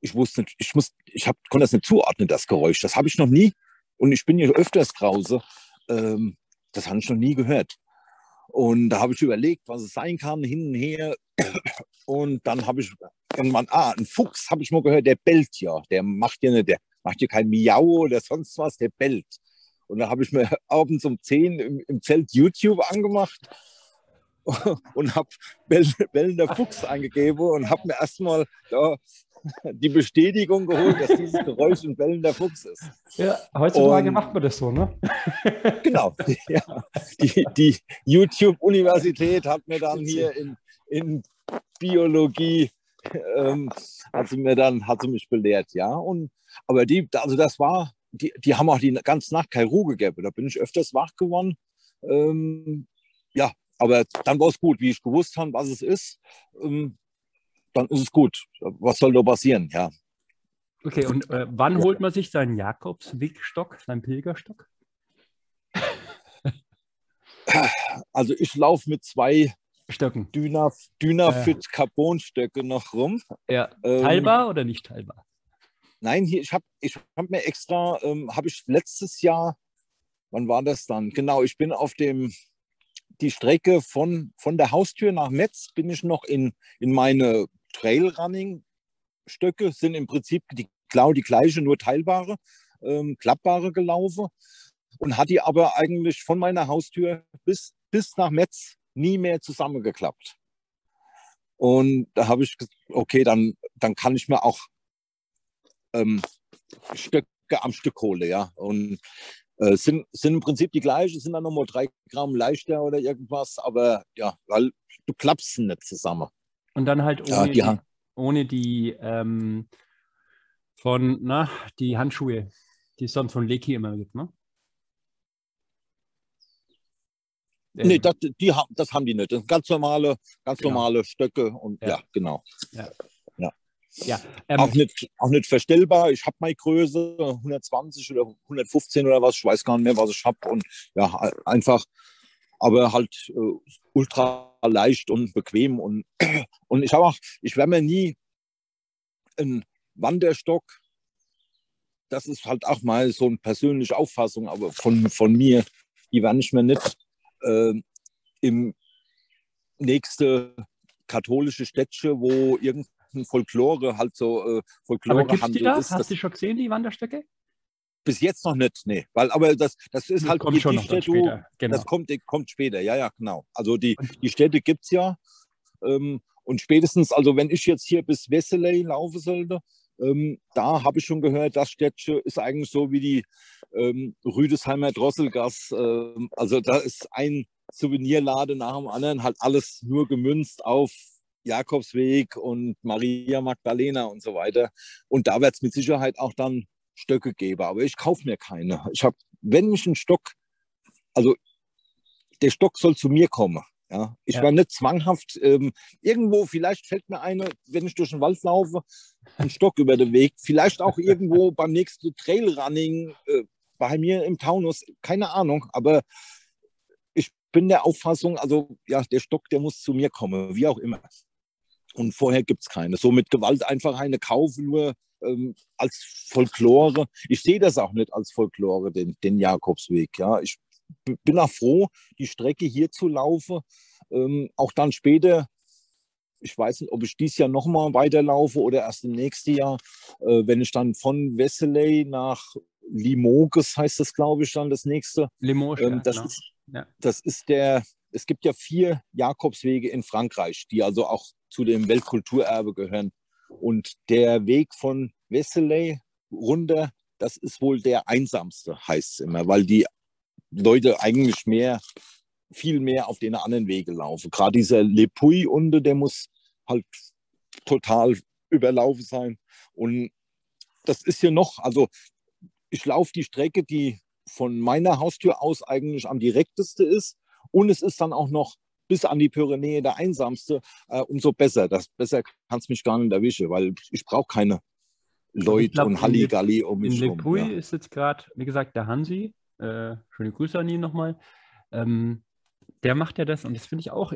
Ich wusste ich muss, ich hab, konnte das nicht zuordnen, das Geräusch. Das habe ich noch nie und ich bin hier öfters draußen. Ähm, das habe ich noch nie gehört. Und da habe ich überlegt, was es sein kann, hin und her. Und dann habe ich irgendwann, ah, ein Fuchs habe ich mal gehört, der bellt ja. Der macht ja nicht, der macht ja kein Miau oder sonst was, der bellt. Und da habe ich mir [laughs] abends um 10 im, im Zelt YouTube angemacht [laughs] und habe bell, bellender Fuchs eingegeben und habe mir erstmal ja, [laughs] die Bestätigung geholt, dass dieses Geräusch ein bellender Fuchs ist. Ja, heutzutage Und- macht man das so, ne? Genau. Ja. Die, die YouTube-Universität hat mir dann hier in, in Biologie, ähm, hat sie mir dann, hat sie mich belehrt, ja. Und, aber die, also das war, die, die haben auch die ganze Nacht keine Ruhe gegeben. Da bin ich öfters wach geworden. Ähm, ja, aber dann war es gut, wie ich gewusst habe, was es ist. Ähm, dann ist es gut. Was soll da passieren? Ja. Okay, und äh, wann Ja. holt man sich seinen Jakobswegstock, seinen Pilgerstock? Also ich laufe mit zwei Stöcken. Dyna, Dynafit Carbon-Stöcke noch rum. Ja. Ähm, Teilbar oder nicht teilbar? Nein, hier, ich habe ich hab mir extra, ähm, habe ich letztes Jahr, wann war das dann? Genau, ich bin auf dem, die Strecke von, von der Haustür nach Metz, bin ich noch in, in meine Trailrunning-Stöcke, sind im Prinzip die, genau die gleiche, nur teilbare, ähm, klappbare gelaufen und hat die aber eigentlich von meiner Haustür bis, bis nach Metz nie mehr zusammengeklappt. Und da habe ich gesagt, okay, dann, dann kann ich mir auch ähm, Stöcke am Stück hole, ja. Und äh, sind, sind im Prinzip die gleichen, sind dann nochmal drei Gramm leichter oder irgendwas, aber ja, weil du klappst sie nicht zusammen. Und dann halt ohne Ja, die die, ohne die ähm, von, na, die Handschuhe, die es sonst von Leki immer gibt, ne? Nee, Ähm, das, die, haben- das haben die nicht. Das sind ganz normale, ganz Genau. normale Stöcke und Ja. ja, genau. ja, ähm, auch, nicht, auch nicht verstellbar. Ich habe meine Größe 120 oder 115 oder was, ich weiß gar nicht mehr, was ich habe. Und ja, einfach, aber halt äh, ultra leicht und bequem. Und, [clears throat] und ich habe auch, ich werde mir nie einen Wanderstock, das ist halt auch mal so eine persönliche Auffassung, aber von, von mir, die werde ich mir nicht äh, im nächste katholische Städtchen, wo irgendein Folklore halt so äh, aber Folklore gibt es die handelt da? ist. Hast du schon gesehen, die Wanderstöcke? bis jetzt noch nicht, nee. Weil, aber das, das ist Das halt kommt die schon noch dann Städte, später. Genau. das kommt, kommt später, ja, ja, genau. Also die, die Städte gibt es ja. Ähm, und spätestens, also wenn ich jetzt hier bis Wesseley laufen sollte, ähm, da habe ich schon gehört, das Städtchen ist eigentlich so wie die ähm, Rüdesheimer Drosselgas. Ähm, also da ist ein Souvenirladen nach dem anderen, halt alles nur gemünzt auf Jakobsweg und Maria Magdalena und so weiter. Und da wird es mit Sicherheit auch dann Stöcke geben. Aber ich kaufe mir keine. Ich habe, wenn ich einen Stock, also der Stock soll zu mir kommen. Ja, ich Ja. war nicht zwanghaft ähm, irgendwo. Vielleicht fällt mir eine, wenn ich durch den Wald laufe, ein Stock über den Weg. Vielleicht auch irgendwo [laughs] beim nächsten Trailrunning äh, bei mir im Taunus. Keine Ahnung. Aber ich bin der Auffassung, also ja, der Stock, der muss zu mir kommen, wie auch immer. Und vorher gibt es keine. So mit Gewalt einfach eine kaufen, nur ähm, als Folklore. Ich sehe das auch nicht als Folklore, den, den Jakobsweg. Ja, ich bin auch froh, die Strecke hier zu laufen. Ähm, auch dann später, ich weiß nicht, ob ich dieses Jahr nochmal weiterlaufe oder erst im nächsten Jahr, äh, wenn ich dann von Wesseley nach Limoges, heißt das, glaube ich, dann das nächste. Limoges, Ähm, ja, das, genau. ist, Ja. das ist der, es gibt ja vier Jakobswege in Frankreich, die also auch zu dem Weltkulturerbe gehören. Und der Weg von Wesseley runter, das ist wohl der einsamste, heißt es immer, weil die Leute eigentlich mehr, viel mehr auf den anderen Wege laufen. Gerade dieser Le Puy unten, der muss halt total überlaufen sein. Und das ist hier noch, also ich laufe die Strecke, die von meiner Haustür aus eigentlich am direkteste ist. Und es ist dann auch noch bis an die Pyrenäe der einsamste, äh, umso besser. Das besser kann es mich gar nicht erwischen, weil ich brauche keine Leute glaub, und in Halligalli um In mich Le rum. Puy Ja. ist jetzt gerade, wie gesagt, der Hansi, äh, schöne Grüße an ihn nochmal, ähm, der macht ja das und das finde ich auch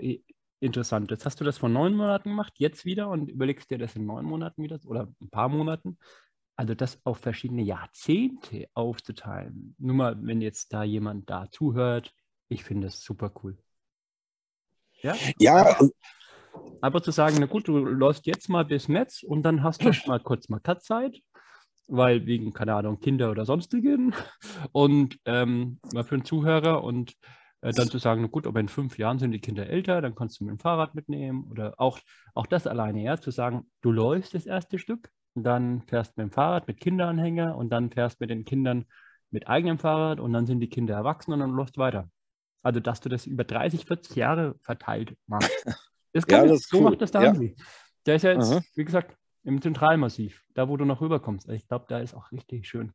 interessant. Jetzt hast du das vor neun Monaten gemacht, jetzt wieder und überlegst dir das in neun Monaten wieder oder ein paar Monaten. Also das auf verschiedene Jahrzehnte aufzuteilen. Nur mal, wenn jetzt da jemand da zuhört, ich finde das super cool. Ja, Ja, einfach zu sagen, na gut, du läufst jetzt mal bis Metz und dann hast du [laughs] mal kurz mal Cut-Zeit, weil wegen, keine Ahnung, Kinder oder sonstigen und ähm, mal für den Zuhörer und äh, dann zu sagen, na gut, aber in fünf Jahren sind die Kinder älter, dann kannst du mit dem Fahrrad mitnehmen oder auch, auch das alleine, ja, zu sagen, du läufst das erste Stück, dann fährst mit dem Fahrrad mit Kinderanhänger und dann fährst mit den Kindern mit eigenem Fahrrad und dann sind die Kinder erwachsen und dann läufst weiter. Also, dass du das über 30, 40 Jahre verteilt machst. [laughs] Das Ja, kann das ist so cool. macht das der Ja. Der ist ja jetzt, Aha. wie gesagt, im Zentralmassiv, da wo du noch rüberkommst. Ich glaube, da ist auch richtig schön.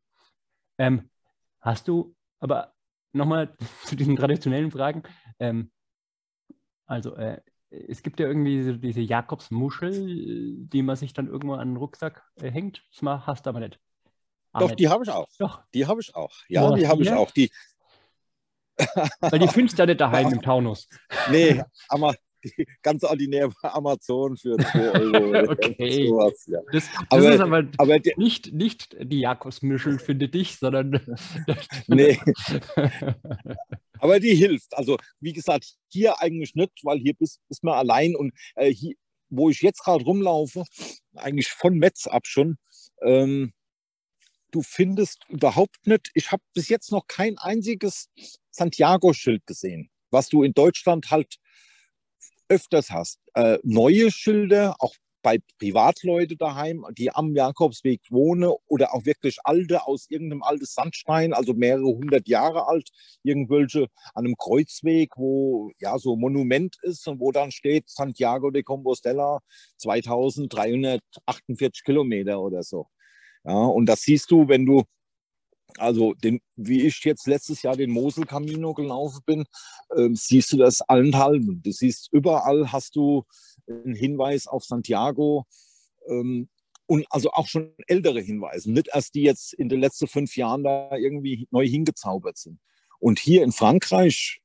Ähm, hast du, aber nochmal [laughs] zu diesen traditionellen Fragen. Ähm, also, äh, es gibt ja irgendwie so diese Jakobsmuschel, die man sich dann irgendwo an den Rucksack äh, hängt. Das hast du aber nicht. Ah, doch, nicht. die habe ich auch. Doch, Die habe ich auch. Ja, die habe ich auch. Die, weil die findest du nicht daheim [laughs] im Taunus. nee, [laughs] aber ganz ordinär [laughs] bei Amazon für 2 Euro. [laughs] Okay. [laughs] Sowas, ja. Das, das Aber- ist aber, Aber der, nicht, nicht die Jakobsmuschel, finde dich, sondern. nee, aber die hilft. Also, wie gesagt, hier eigentlich nicht, weil hier bist, ist man allein und äh, hier, wo ich jetzt gerade rumlaufe, eigentlich von Metz ab schon, ähm, du findest überhaupt nicht, ich habe bis jetzt noch kein einziges Santiago-Schild gesehen, was du in Deutschland halt öfters hast. Äh, neue Schilder, auch bei Privatleute daheim, die am Jakobsweg wohnen oder auch wirklich alte aus irgendeinem altes Sandstein, also mehrere hundert Jahre alt, irgendwelche an einem Kreuzweg, wo ja so Monument ist und wo dann steht Santiago de Compostela 2348 Kilometer oder so. Ja, und das siehst du, wenn du also den, wie ich jetzt letztes Jahr den Mosel Camino gelaufen bin, ähm, siehst du das allenthalben. Du siehst überall hast du einen Hinweis auf Santiago ähm, und also auch schon ältere Hinweise, nicht erst die jetzt in den letzten fünf Jahren da irgendwie neu hingezaubert sind. Und hier in Frankreich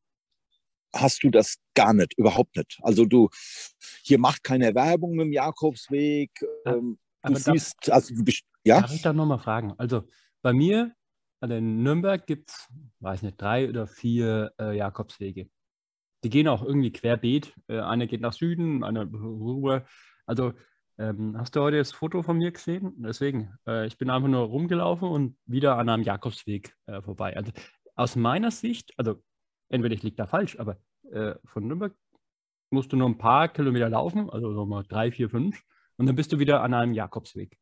hast du das gar nicht, überhaupt nicht. Also du, hier macht keine Werbung mit dem Jakobsweg. Ja, Ähm, du siehst, also du bist- ja, Darf ich da nochmal fragen? Also bei mir, also in Nürnberg gibt es, weiß nicht, drei oder vier äh, Jakobswege. Die gehen auch irgendwie querbeet. Äh, einer geht nach Süden, einer rüber. Also ähm, hast du heute das Foto von mir gesehen? Deswegen, äh, ich bin einfach nur rumgelaufen und wieder an einem Jakobsweg äh, vorbei. Also aus meiner Sicht, also entweder ich liege da falsch, aber äh, von Nürnberg musst du nur ein paar Kilometer laufen, also so drei, vier, fünf, und dann bist du wieder an einem Jakobsweg.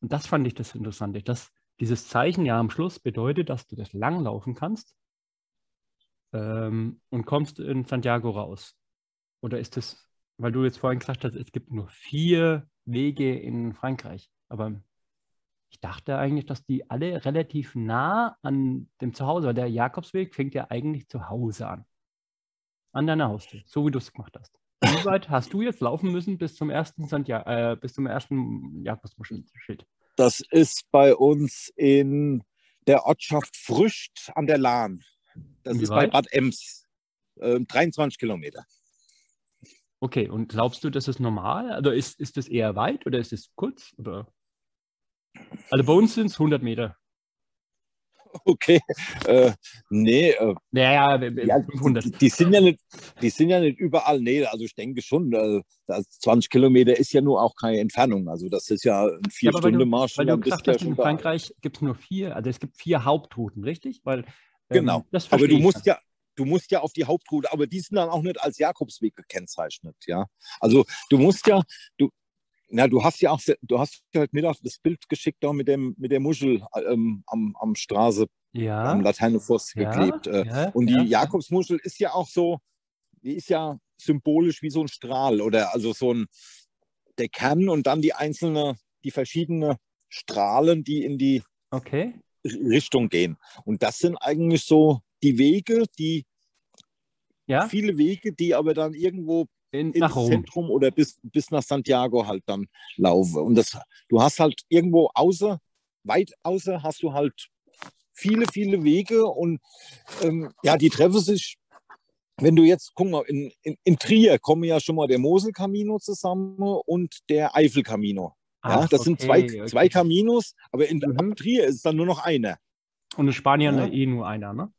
Und das fand ich das Interessante, dass dieses Zeichen ja am Schluss bedeutet, dass du das langlaufen kannst ähm, und kommst in Santiago raus. Oder ist das, weil du jetzt vorhin gesagt hast, es gibt nur vier Wege in Frankreich. Aber ich dachte eigentlich, dass die alle relativ nah an dem Zuhause, weil der Jakobsweg fängt ja eigentlich zu Hause an. An deiner Haustür, so wie du es gemacht hast. Wie weit hast du jetzt laufen müssen bis zum ersten, Santia äh, bis zum ersten Jakobsmuschelschild? Das ist bei uns in der Ortschaft Frücht an der Lahn. Das Wie ist weit? bei Bad Ems. Ähm, 23 Kilometer. Okay, und glaubst du, das ist normal? Also ist, ist das eher weit oder ist es kurz? Oder? Also bei uns sind es 100 Meter. Okay. Äh, nee, äh, Naja, ja, 500. die, die, sind ja nicht, die sind ja nicht überall. Nee, also ich denke schon, äh, das 20 Kilometer ist ja nur auch keine Entfernung. Also das ist ja ein Ja, Vier-Stunden-Marsch. Weil du gesagt hast, in. Frankreich gibt es nur vier, also es gibt vier Hauptrouten, richtig? Weil, ähm, Genau. Das Aber du musst dann. ja, du musst ja auf die Hauptroute, aber die sind dann auch nicht als Jakobsweg gekennzeichnet, ja. Also du musst ja, du, na, du hast ja auch, du hast ja heute Mittag das Bild geschickt da mit dem, mit der Muschel ähm, am, am Straße, Ja, am Lateineforst ja, geklebt. Äh, ja, und die ja. Jakobsmuschel ist ja auch so, die ist ja symbolisch wie so ein Strahl oder also so ein, der Kern und dann die einzelne, die verschiedenen Strahlen, die in die Okay. Richtung gehen. Und das sind eigentlich so die Wege, die Ja, viele Wege, die aber dann irgendwo in, ins. Zentrum oder bis, bis nach Santiago halt dann laufen. Und das, du hast halt irgendwo außer, weit außer hast du halt viele, viele Wege und ähm, ja, die treffen sich. Wenn du jetzt, guck mal, in, in, in Trier kommen ja schon mal der Mosel-Camino zusammen und der Eifel-Camino. Ja, das sind zwei, okay, zwei okay. Caminos, aber in Mhm. Trier ist dann nur noch einer. Und in Spanien Ja. eh nur einer, ne?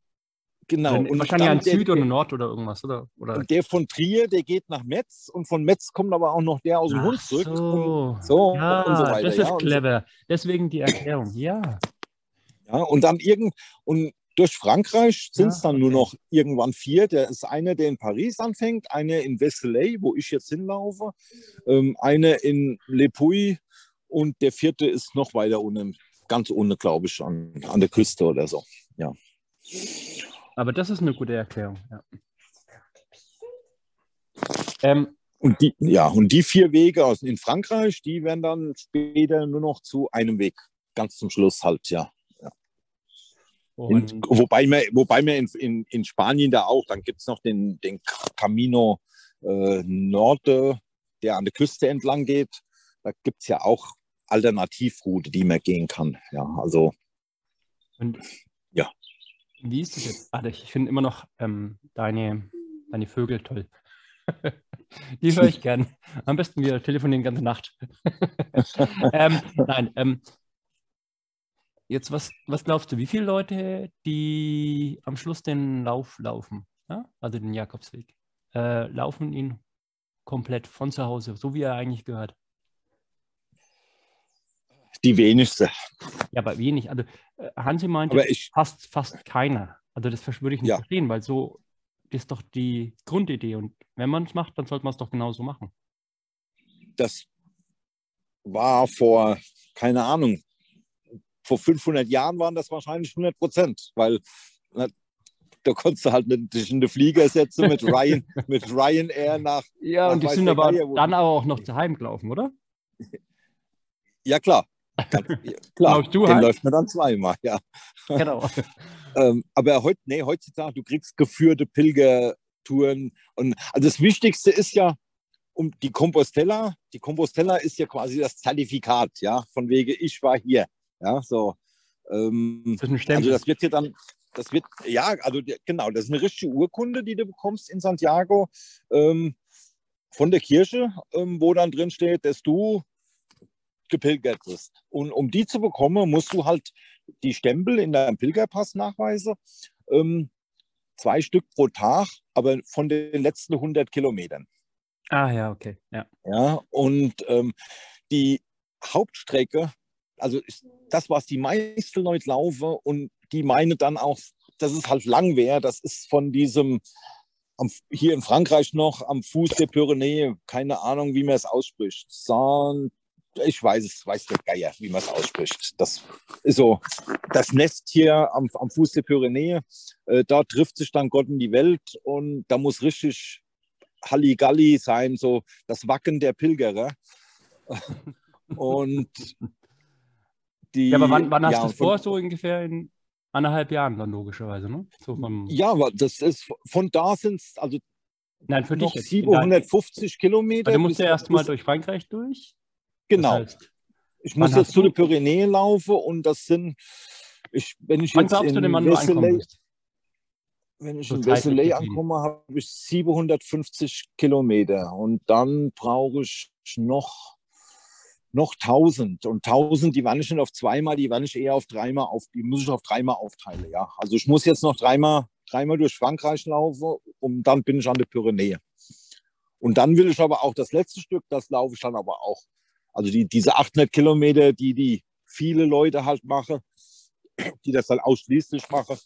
Genau. Wenn- wahrscheinlich dann ein Süd oder der- Nord oder irgendwas, oder? oder? Und der von Trier, der geht nach Metz und von Metz kommt aber auch noch der aus dem Hunsrück. Und, so. so ja, und so weiter. das ja, ist und so- clever. Deswegen die Erklärung. Ja. Ja, und dann irgend und durch Frankreich sind es Ja, dann nur okay. noch irgendwann vier. Der ist einer, der in Paris anfängt, einer in Veselay, wo ich jetzt hinlaufe, ähm, einer in Le Puy und der vierte ist noch weiter unten, ganz unten, glaube ich, an, an der Küste oder so. Ja. Aber das ist eine gute Erklärung. Ja. Ähm, Und die, ja, und die vier Wege aus in Frankreich, die werden dann später nur noch zu einem Weg, ganz zum Schluss halt, ja. und, In, wobei wir, wobei in, in, in Spanien da auch, dann gibt es noch den, den Camino äh, Norte, der an der Küste entlang geht. Da gibt es ja auch Alternativroute, die man gehen kann. Ja, also und Ja. Wie ist das jetzt? Also ich finde immer noch ähm, deine, deine Vögel toll. [laughs] Die höre ich gern. Am besten wir telefonieren die ganze Nacht. [laughs] ähm, nein, ähm, jetzt was, was glaubst du, wie viele Leute, die am Schluss den Lauf laufen, ja? also den Jakobsweg, äh, laufen ihn komplett von zu Hause, so wie er eigentlich gehört? Die wenigste. Ja, aber wenig. Also äh, Hansi meinte ich, fast, fast keiner. Also das würde ich nicht Ja. verstehen, weil so ist doch die Grundidee. Und wenn man es macht, dann sollte man es doch genauso machen. das war vor, keine Ahnung, vor 500 Jahren waren das wahrscheinlich 100 Prozent, weil na, da konntest du halt nicht dich in den Flieger setzen mit, [laughs] Ryan, mit Ryanair nach. Ja, Ach, und die sind aber dann aber auch noch zu Heim gelaufen, oder? Ja, klar. [laughs] Klar, Laufst du den halt? läuft man dann zweimal, ja. Genau. [laughs] Ähm, aber heut, nee, heutzutage, du kriegst geführte Pilgertouren. Und also das Wichtigste ist ja, um die Compostella, die Compostella ist ja quasi das Zertifikat, ja, von wegen ich war hier. Ja, so. Ähm, Das ist ein also das wird hier dann, das wird, ja, also genau, das ist eine richtige Urkunde, die du bekommst in Santiago ähm, von der Kirche, ähm, wo dann drin steht, dass du gepilgert bist. Und um die zu bekommen, musst du halt die Stempel in deinem Pilgerpass nachweisen. Ähm, zwei Stück pro Tag, aber von den letzten 100 Kilometern. ah ja, okay. Ja. Ja, und ähm, die Hauptstrecke, also ist das, was die meisten Leute laufen und die meinen dann auch, dass es halt lang wäre, das ist von diesem, am, hier in Frankreich noch, am Fuß der Pyrenäe, keine Ahnung, wie man es ausspricht. Saint, ich weiß es, weiß der Geier, wie man es ausspricht. Das ist so das Nest hier am, am Fuß der Pyrenäe. Äh, da trifft sich dann Gott in die Welt und da muss richtig Halligalli sein, so das Wacken der Pilgerer. [laughs] Und die. ja, aber wann, wann hast ja, du es vor? So ungefähr in anderthalb Jahren dann logischerweise, ne? So vom, Ja, aber das ist von da sind es also Nein, für dich jetzt. in dein- 750 Kilometer. Weil du musst bis- ja erst mal bis- durch Frankreich durch. Genau. Das heißt, Ich wann muss jetzt zu den Pyrenäen laufen und das sind, ich, wenn ich wann jetzt glaubst in wann du wenn ich So in gesehen. ankomme, habe ich 750 Kilometer und dann brauche ich noch, noch 1000 und 1000, die waren ich nicht auf zweimal, die waren ich eher auf dreimal auf, die muss ich auf dreimal aufteilen, ja. Also ich muss jetzt noch dreimal, dreimal durch Frankreich laufen und dann bin ich an der Pyrenäe. Und dann will ich aber auch das letzte Stück, das laufe ich dann aber auch. Also die, diese 800 Kilometer, die die viele Leute halt machen, die das dann ausschließlich machen,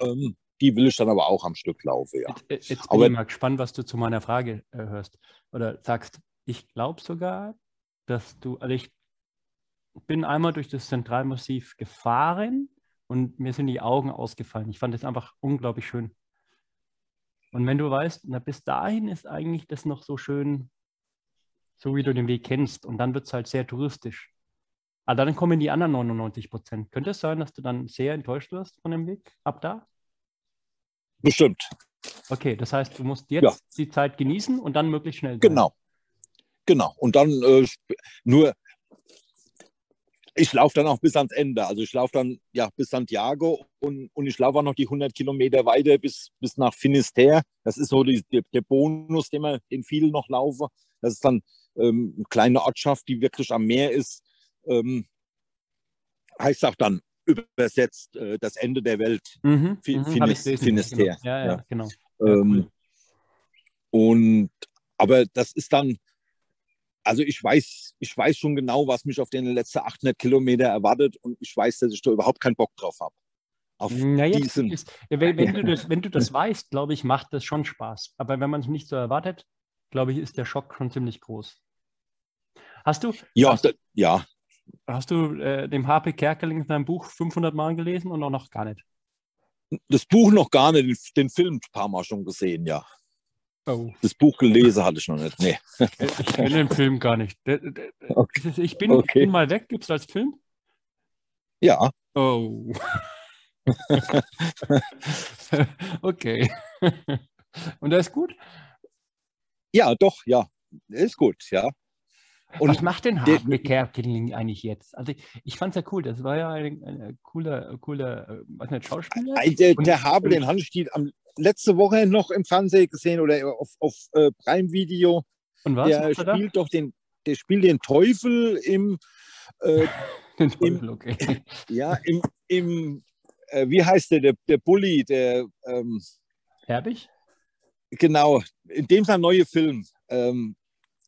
ähm, die will ich dann aber auch am Stück laufen, ja. Jetzt, jetzt bin Aber- ich mal gespannt, was du zu meiner Frage äh, hörst. Oder sagst, ich glaube sogar, dass du, also ich bin einmal durch das Zentralmassiv gefahren und mir sind die Augen ausgefallen. Ich fand es einfach unglaublich schön. Und wenn du weißt, na, bis dahin ist eigentlich das noch so schön, so wie du den Weg kennst. Und dann wird es halt sehr touristisch. Aber dann kommen die anderen 99 Prozent. Könnte es sein, dass du dann sehr enttäuscht wirst von dem Weg ab da? Bestimmt, Okay, das heißt, du musst jetzt die Zeit genießen und dann möglichst schnell. sein. genau. Genau. Und dann äh, nur, ich laufe dann auch bis ans Ende. Also ich laufe dann ja bis Santiago und, und ich laufe auch noch die 100 Kilometer weiter bis, bis nach Finisterre. Das ist so die, der, der Bonus, den, wir, den viele noch laufen. Das ist dann ähm, eine kleine Ortschaft, die wirklich am Meer ist. Ähm, heißt auch dann übersetzt äh, das Ende der Welt. Mhm, Fi- mhm, Finis- gelesen, Finisterre, Genau. Ja, ja, ja. genau. Ähm. Und aber das ist dann, also ich weiß, ich weiß schon genau, was mich auf den letzten 800 Kilometer erwartet und ich weiß, dass ich da überhaupt keinen Bock drauf habe. Auf Na, jetzt diesen, ist, wenn, wenn, [laughs] du das, wenn du das weißt, glaube ich, macht das schon Spaß. Aber wenn man es nicht so erwartet, glaube ich, ist der Schock schon ziemlich groß. Hast du, ja, hast, da, ja, hast du äh, dem HP Kerkeling sein Buch 500 Mal gelesen und auch noch gar nicht? das Buch noch gar nicht, den, Film ein paar Mal schon gesehen, ja. Oh. Das Buch gelesen hatte ich noch nicht. Nee. Ich kenne den Film gar nicht. Okay. Ich bin, Okay. ich bin mal weg, gibt es als Film? Ja, Oh. [laughs] [laughs] okay. Und der ist gut? Ja, doch, ja. Ist gut, ja. Und Was macht denn der- Hartwig Kerkeling eigentlich jetzt? Also ich, ich fand es ja cool. Das war ja ein, ein cooler, cooler, äh, was nicht, Schauspieler. Äh, Der, Und- der habe den Handstiel am, letzte Woche noch im Fernsehen gesehen oder auf, auf äh, Prime Video. Und was? Der spielt doch den, der spielt den Teufel im, äh, [laughs] Den Teufel, im- okay. [laughs] ja, im, im äh, wie heißt der, der, der Bully, der, ähm, Herbig? Genau, in dem sein neuer Film. Ähm,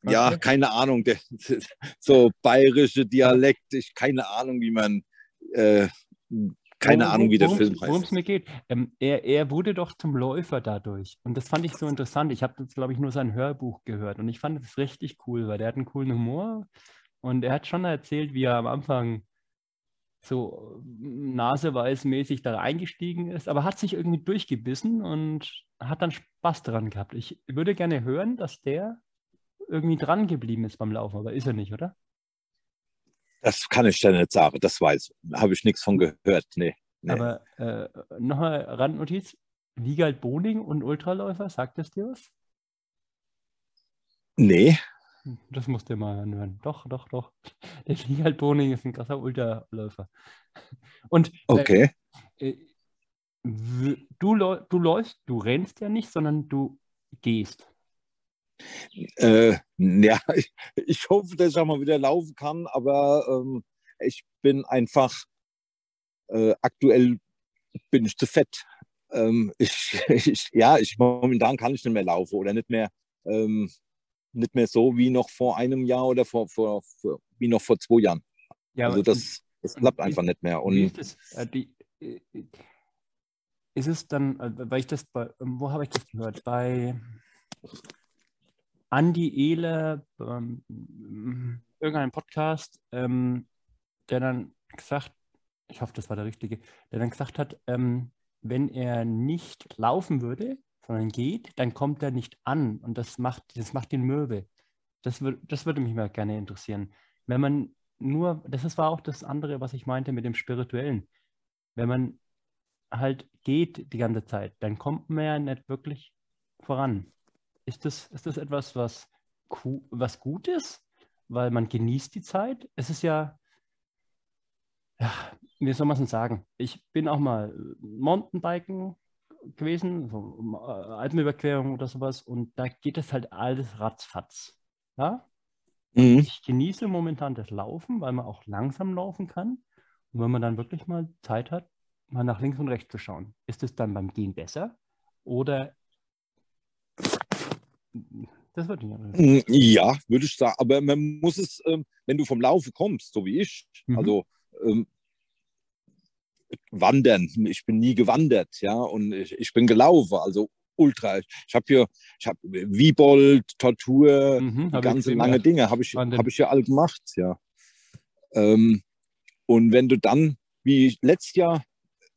Ja, Okay. keine Ahnung, der, [laughs] so bayerische Dialekt, ich keine Ahnung, wie man, äh, keine Ahnung, wie der worum- Film Worum es heißt. mir geht. Ähm, er, er wurde doch zum Läufer dadurch. Und das fand ich so interessant. Ich habe jetzt, glaube ich, nur sein Hörbuch gehört. Und ich fand es richtig cool, weil der hat einen coolen Humor. Und er hat schon erzählt, wie er am Anfang so naseweißmäßig da eingestiegen ist, aber hat sich irgendwie durchgebissen und hat dann Spaß daran gehabt. Ich würde gerne hören, dass der irgendwie dran geblieben ist beim Laufen, aber ist er nicht, oder? Das kann ich dir nicht sagen, das weiß ich. Habe ich nichts von gehört. Nee. nee. Aber äh, nochmal Randnotiz: Wiegald Boning und Ultraläufer, sagt es dir was? nee. Das musst du mal anhören. Doch, doch, doch. Der Wiegald Boning ist ein krasser Ultraläufer. Und äh, Okay. äh, du, du läufst, du rennst ja nicht, sondern du gehst. Äh, [laughs] ja, ich, ich hoffe, dass ich auch mal wieder laufen kann, aber ähm, ich bin einfach äh, aktuell bin ich zu fett. Ähm, ich, [laughs] ich, ja, ich momentan kann ich nicht mehr laufen oder nicht mehr, ähm, nicht mehr so wie noch vor einem Jahr oder vor, vor, vor wie noch vor zwei Jahren. Ja, also das, das klappt wie- einfach nicht mehr. Wie Und ist es? Äh, die, äh, ist es dann, äh, weil ich das bei, ähm, wo habe ich das gehört? Bei Andi Ehler, ähm, irgendeinem Podcast, ähm, der dann gesagt, ich hoffe, das war der richtige, der dann gesagt hat, ähm, wenn er nicht laufen würde, sondern geht, dann kommt er nicht an und das macht, das macht ihn mürbe. Das, wür- das würde mich mal gerne interessieren. Wenn man nur, das war auch das andere, was ich meinte mit dem Spirituellen. Wenn man halt geht die ganze Zeit, dann kommt man ja nicht wirklich voran. Ist das, ist das etwas, was, was gut ist? Weil man genießt die Zeit? Es ist ja, ja, wie soll man es denn sagen? Ich bin auch mal Mountainbiken gewesen, so äh, Alpenüberquerung oder sowas, und da geht es halt alles ratzfatz. Ja? Mhm. Ich genieße momentan das Laufen, weil man auch langsam laufen kann. Und wenn man dann wirklich mal Zeit hat, mal nach links und rechts zu schauen. Ist es dann beim Gehen besser? Oder das wird nicht. Mm, Ja, würde ich sagen. Aber man muss es, ähm, wenn du vom Laufen kommst, so wie ich, Mhm. also ähm, wandern. Ich bin nie gewandert, ja, und ich, ich bin gelaufen, also ultra. Ich habe hier, ich habe Wiebold, Tortur, Mhm, hab ganze lange. Dinge habe ich, Wahnsinn. hab ich ja alle gemacht, ja. Ähm, und wenn du dann, wie letztes Jahr,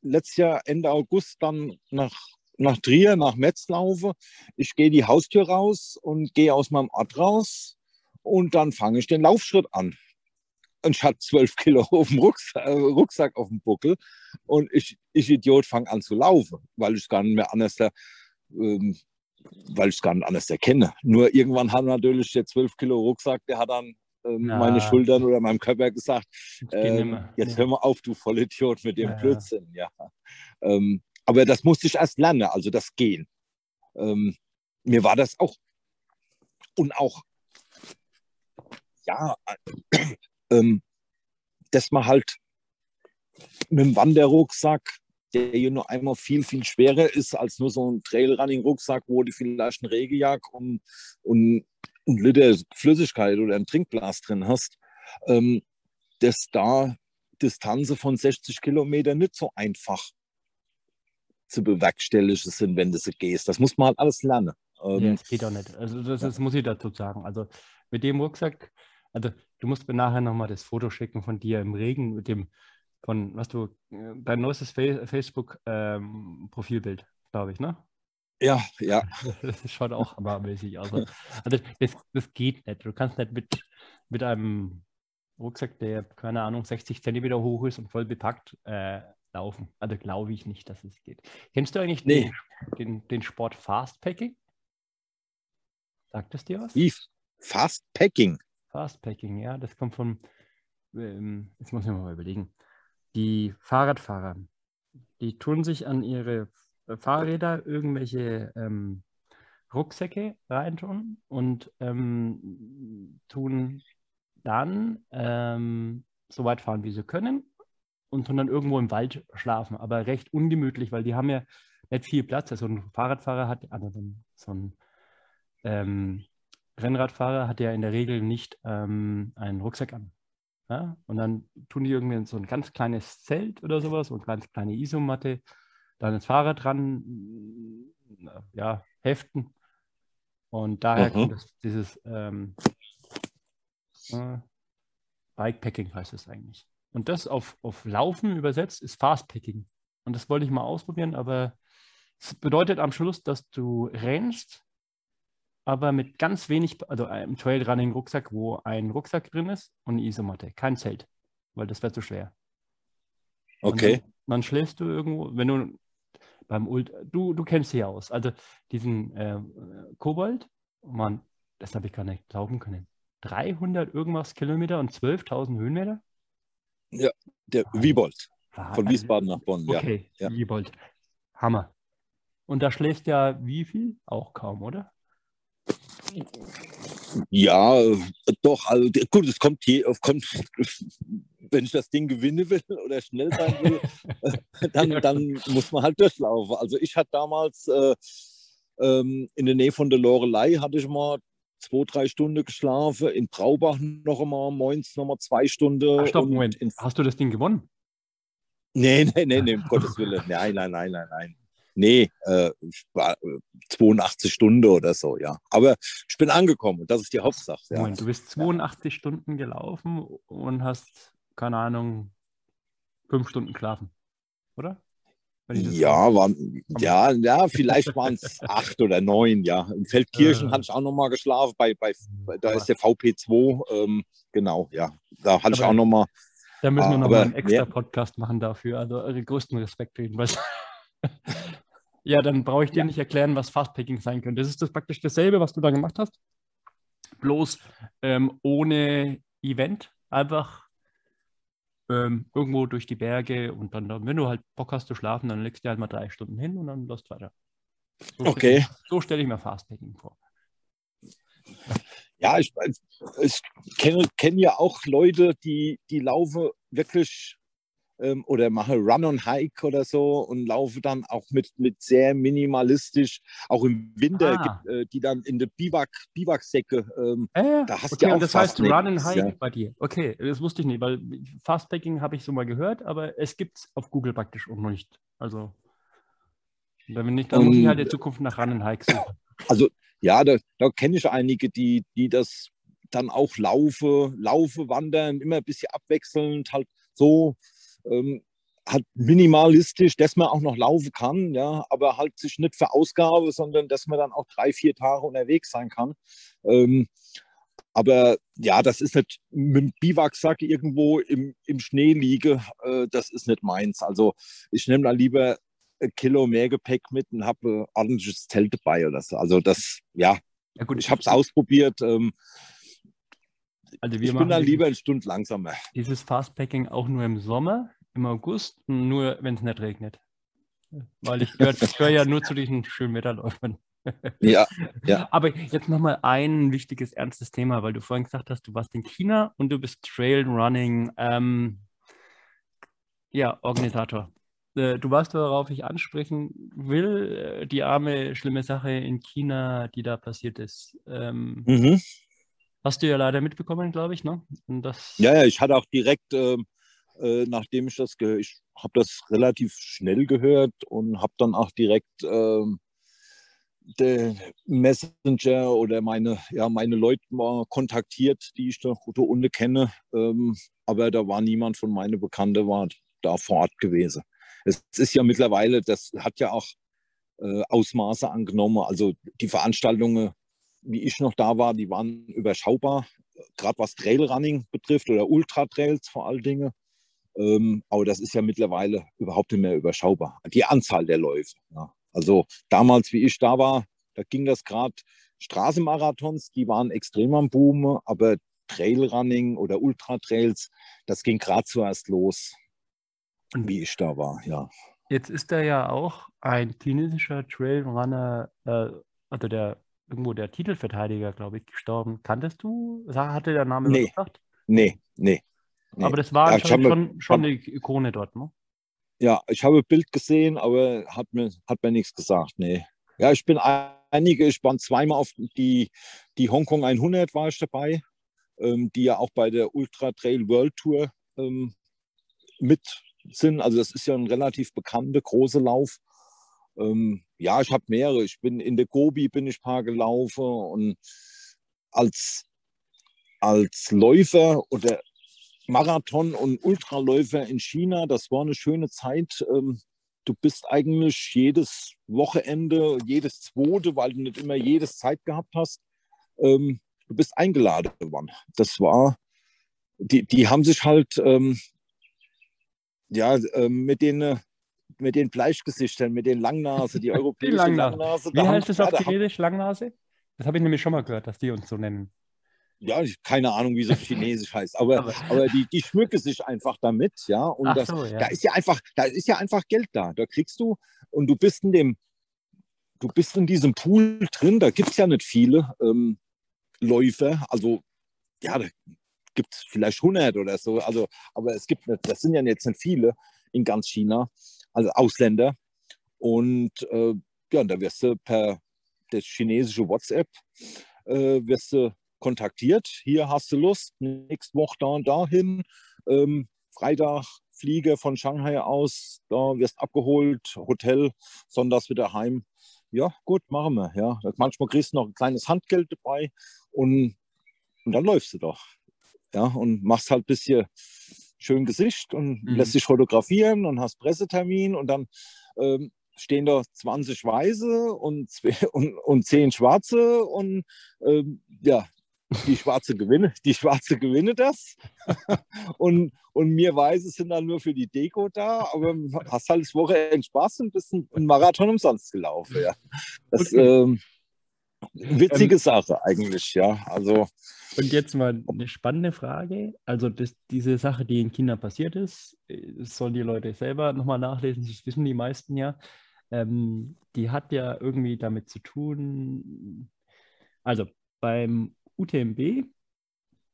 letztes Jahr Ende August dann nach, nach Trier, nach Metz laufe, ich gehe die Haustür raus und gehe aus meinem Ort raus und dann fange ich den Laufschritt an. Und ich hatte zwölf Kilo [laughs] auf dem Rucksack, äh, Rucksack auf dem Buckel und ich, ich Idiot, fange an zu laufen, weil ich es gar nicht mehr anders, ähm, weil ich gar nicht anders erkenne. Nur irgendwann hat natürlich der zwölf Kilo Rucksack, der hat dann ähm, Na. meine Schultern oder meinem Körper gesagt, ähm, jetzt hör mal auf, du Vollidiot mit dem Ja. Blödsinn. Ja. Ähm, aber das musste ich erst lernen, also das Gehen. Ähm, mir war das auch und auch, ja, äh, ähm, dass man halt mit dem Wanderrucksack, der ja nur einmal viel, viel schwerer ist als nur so ein Trailrunning-Rucksack, wo du vielleicht einen Regenjagd und, und ein Liter Flüssigkeit oder ein Trinkglas drin hast, ähm, dass da Distanzen von 60 Kilometern nicht so einfach zu bewerkstelligen sind, wenn du sie gehst. Das muss man halt alles lernen. Ja, Ähm, es geht auch nicht. Also das, das muss ich dazu sagen. Also mit dem Rucksack, also du musst mir nachher nochmal das Foto schicken von dir im Regen mit dem, von, was du, äh, dein neuestes Fa Facebook-Profilbild, glaube ich, ne? Ja, ja. [laughs] Das schaut auch hammermäßig aus. Also das, das geht nicht. Du kannst nicht mit, mit einem Rucksack, der, keine Ahnung, 60 Zentimeter hoch ist und voll bepackt, äh, laufen. Also glaube ich nicht, dass es geht. Kennst du eigentlich Nee. den, den, den Sport Fastpacking? Sagt es dir was? Wie Fast Packing. Fastpacking, ja, das kommt von, ähm, jetzt muss ich mir mal überlegen. Die Fahrradfahrer, die tun sich an ihre Fahrräder irgendwelche ähm, Rucksäcke reintun und ähm, tun dann ähm, so weit fahren, wie sie können und tun dann irgendwo im Wald schlafen, aber recht ungemütlich, weil die haben ja nicht viel Platz. Also ein Fahrradfahrer hat, also so ein ähm, Rennradfahrer hat ja in der Regel nicht ähm, einen Rucksack an. Ja? Und dann tun die irgendwie so ein ganz kleines Zelt oder sowas, so eine ganz kleine Isomatte, dann das Fahrrad dran, ja, heften. Und daher mhm. kommt das, dieses ähm, äh, Bikepacking heißt es eigentlich. Und das auf, auf Laufen übersetzt ist Fastpacking. Und das wollte ich mal ausprobieren, aber es bedeutet am Schluss, dass du rennst, aber mit ganz wenig, also einem Trailrunning-Rucksack, wo ein Rucksack drin ist und eine Isomatte, kein Zelt, weil das wäre zu schwer. Okay. Dann, dann, schläfst du irgendwo, wenn du beim Ult, du, du kennst sie aus, also diesen äh, Kobold, man, das habe ich gar nicht glauben können. 300 irgendwas Kilometer und 12.000 Höhenmeter? Ja, der Wiebold. Von Wiesbaden nach Bonn, okay, ja. Wiebold. Hammer. Und da schläfst ja wie viel? Auch kaum, oder? Ja, doch. Also, gut, es kommt, hier, kommt, wenn ich das Ding gewinnen will [laughs] oder schnell sein will, [laughs] dann, dann muss man halt durchlaufen. Also ich hatte damals äh, ähm, in der Nähe von der Lorelei hatte ich mal zwei, drei Stunden geschlafen. In Braubach noch einmal, moins noch mal zwei Stunden. Ach, stopp, Moment. Hast du das Ding gewonnen? Nee, nee, nee, nee, um [laughs] Gottes Willen. Nein, nein, nein, nein, nein. Nee, äh, 82 Stunden oder so, ja. Aber ich bin angekommen und das ist die Hauptsache. Ja. Moment, du bist 82 ja. Stunden gelaufen und hast, keine Ahnung, fünf Stunden geschlafen, oder? Ja, waren, ja, ja, vielleicht waren es [laughs] acht oder neun, ja. In Feldkirchen äh, hatte ich auch nochmal geschlafen, bei, bei, da ist der VP2, ähm, genau, ja. Da hatte ich auch nochmal. Da müssen wir nochmal einen extra Podcast machen dafür. Also eure größten Respekt jedenfalls. [laughs] ja, dann brauche ich dir ja. nicht erklären, was Fastpacking sein könnte. Das ist das praktisch dasselbe, was du da gemacht hast. Bloß ähm, ohne Event. Einfach ähm, irgendwo durch die Berge und dann, wenn du halt Bock hast zu schlafen, dann legst du halt mal drei Stunden hin und dann lässt weiter. So okay. Stell, so stelle ich mir Fastpacking vor. Ja, ich, ich kenne, kenne ja auch Leute, die, die laufen wirklich ähm, oder mache Run on Hike oder so und laufe dann auch mit, mit sehr minimalistisch, auch im Winter, ah. gibt, äh, die dann in der Biwak, Biwaksäcke, ähm, äh, da hast okay, du ja auch Das heißt Run on Hike ja. bei dir. Okay, das wusste ich nicht, weil Fastpacking habe ich so mal gehört, aber es gibt es auf Google praktisch auch noch nicht. Also, wenn nicht, dann muss ich halt in Zukunft nach Run on Hike suchen. Also, ja, da, da kenne ich einige, die, die das dann auch laufe, laufe, wandern, immer ein bisschen abwechselnd, halt so ähm, halt minimalistisch, dass man auch noch laufen kann, ja, aber halt sich nicht für Ausgabe, sondern dass man dann auch drei, vier Tage unterwegs sein kann. Ähm, aber ja, das ist nicht mit dem Biwaksack irgendwo im, im Schnee liege, äh, das ist nicht meins. Also ich nehme da lieber ein Kilo mehr Gepäck mit und habe ein ordentliches Zelt dabei oder so. Also das, ja, ja gut, ich habe es ausprobiert. Ähm, also ich bin dann lieber eine Stunde langsamer. Dieses Fastpacking auch nur im Sommer, im August, nur wenn es nicht regnet. Weil ich gehöre gehör ja nur zu diesen schönen Wetterläufern. [laughs] Ja, ja. Aber jetzt nochmal ein wichtiges, ernstes Thema, weil du vorhin gesagt hast, du warst in China und du bist Trailrunning, ähm, ja, Organisator. Äh, du weißt, worauf ich ansprechen will, äh, die arme, schlimme Sache in China, die da passiert ist. Ähm, mhm. Hast du ja leider mitbekommen, glaube ich, ne? Und das... Ja, ja, ich hatte auch direkt, äh, äh, nachdem ich das gehört, ich habe das relativ schnell gehört und habe dann auch direkt äh, der Messenger oder meine, ja, meine Leute mal kontaktiert, die ich da unten kenne. Ähm, aber da war niemand von meinen Bekannten war da vor Ort gewesen. Es ist ja mittlerweile, das hat ja auch äh, Ausmaße angenommen. Also die Veranstaltungen wie ich noch da war, die waren überschaubar, gerade was Trailrunning betrifft oder Ultra-Trails vor allen Dingen. Ähm, aber das ist ja mittlerweile überhaupt nicht mehr überschaubar. Die Anzahl der Läufe. Ja. Also damals, wie ich da war, da ging das gerade Straßenmarathons, die waren extrem am Boom, aber Trailrunning oder Ultra-Trails, das ging gerade zuerst los, wie ich da war, ja. Jetzt ist da ja auch ein chinesischer Trailrunner, äh, also der irgendwo der Titelverteidiger, glaube ich, gestorben. Kanntest du? Hatte der Name nee. gesagt? Nee, nee, nee. Aber das war ja, schon, schon, schon eine Ikone dort, ne? Ja, ich habe ein Bild gesehen, aber hat mir, hat mir nichts gesagt, nee. Ja, ich bin einige, ich war zweimal auf die, die Hongkong 100 war ich dabei, ähm, die ja auch bei der Ultra Trail World Tour ähm, mit sind. Also das ist ja ein relativ bekannter, großer Lauf. Ähm, ja, ich habe mehrere. Ich bin in der Gobi bin ich ein paar gelaufen und als, als Läufer oder Marathon- und Ultraläufer in China, das war eine schöne Zeit. Ähm, du bist eigentlich jedes Wochenende, jedes zweite, weil du nicht immer jedes Zeit gehabt hast, ähm, du bist eingeladen worden. Das war, die, die haben sich halt ähm, ja, mit den mit den Fleischgesichtern, mit den Langnase, die [laughs] europäische Langnase. Langnase. Wie heißt das auf Chinesisch, Langnase? Das habe ich nämlich schon mal gehört, dass die uns so nennen. Ja, keine Ahnung, wie es [laughs] auf Chinesisch heißt, aber, aber, aber, die, die schmücken sich einfach damit, ja. Und das, so, ja. da ist ja einfach, da ist ja einfach Geld da. Da kriegst du und du bist in dem, du bist in diesem Pool drin, da gibt es ja nicht viele ähm, Läufer. Also ja, da gibt es vielleicht 100 oder so. Also, aber es gibt nicht, das sind ja jetzt nicht viele in ganz China also Ausländer. Und äh, ja, da wirst du per das chinesische WhatsApp äh, wirst du kontaktiert. Hier hast du Lust, nächste Woche da und dahin. Ähm, Freitag Fliege von Shanghai aus, da wirst abgeholt, Hotel, sonntags wieder heim. Ja, gut, machen wir. Ja. Manchmal kriegst du noch ein kleines Handgeld dabei und, und dann läufst du doch. Ja, und machst halt ein bisschen schön Gesicht und mhm. lässt sich fotografieren und hast Pressetermin und dann ähm, stehen da 20 Weiße und, [laughs] und, und 10 Schwarze und ähm, ja, die Schwarze gewinne, die Schwarze gewinne das. [laughs] und, und mir Weiße sind dann nur für die Deko da, aber hast halt das Wochenende Spaß und bist ein Marathon umsonst gelaufen. Ja. Das, okay. ähm, Witzige ähm, Sache eigentlich, ja. Also, und jetzt mal eine spannende Frage. Also das, diese Sache, die in China passiert ist, sollen die Leute selber nochmal nachlesen, das wissen die meisten ja. Ähm, die hat ja irgendwie damit zu tun, also beim UTMB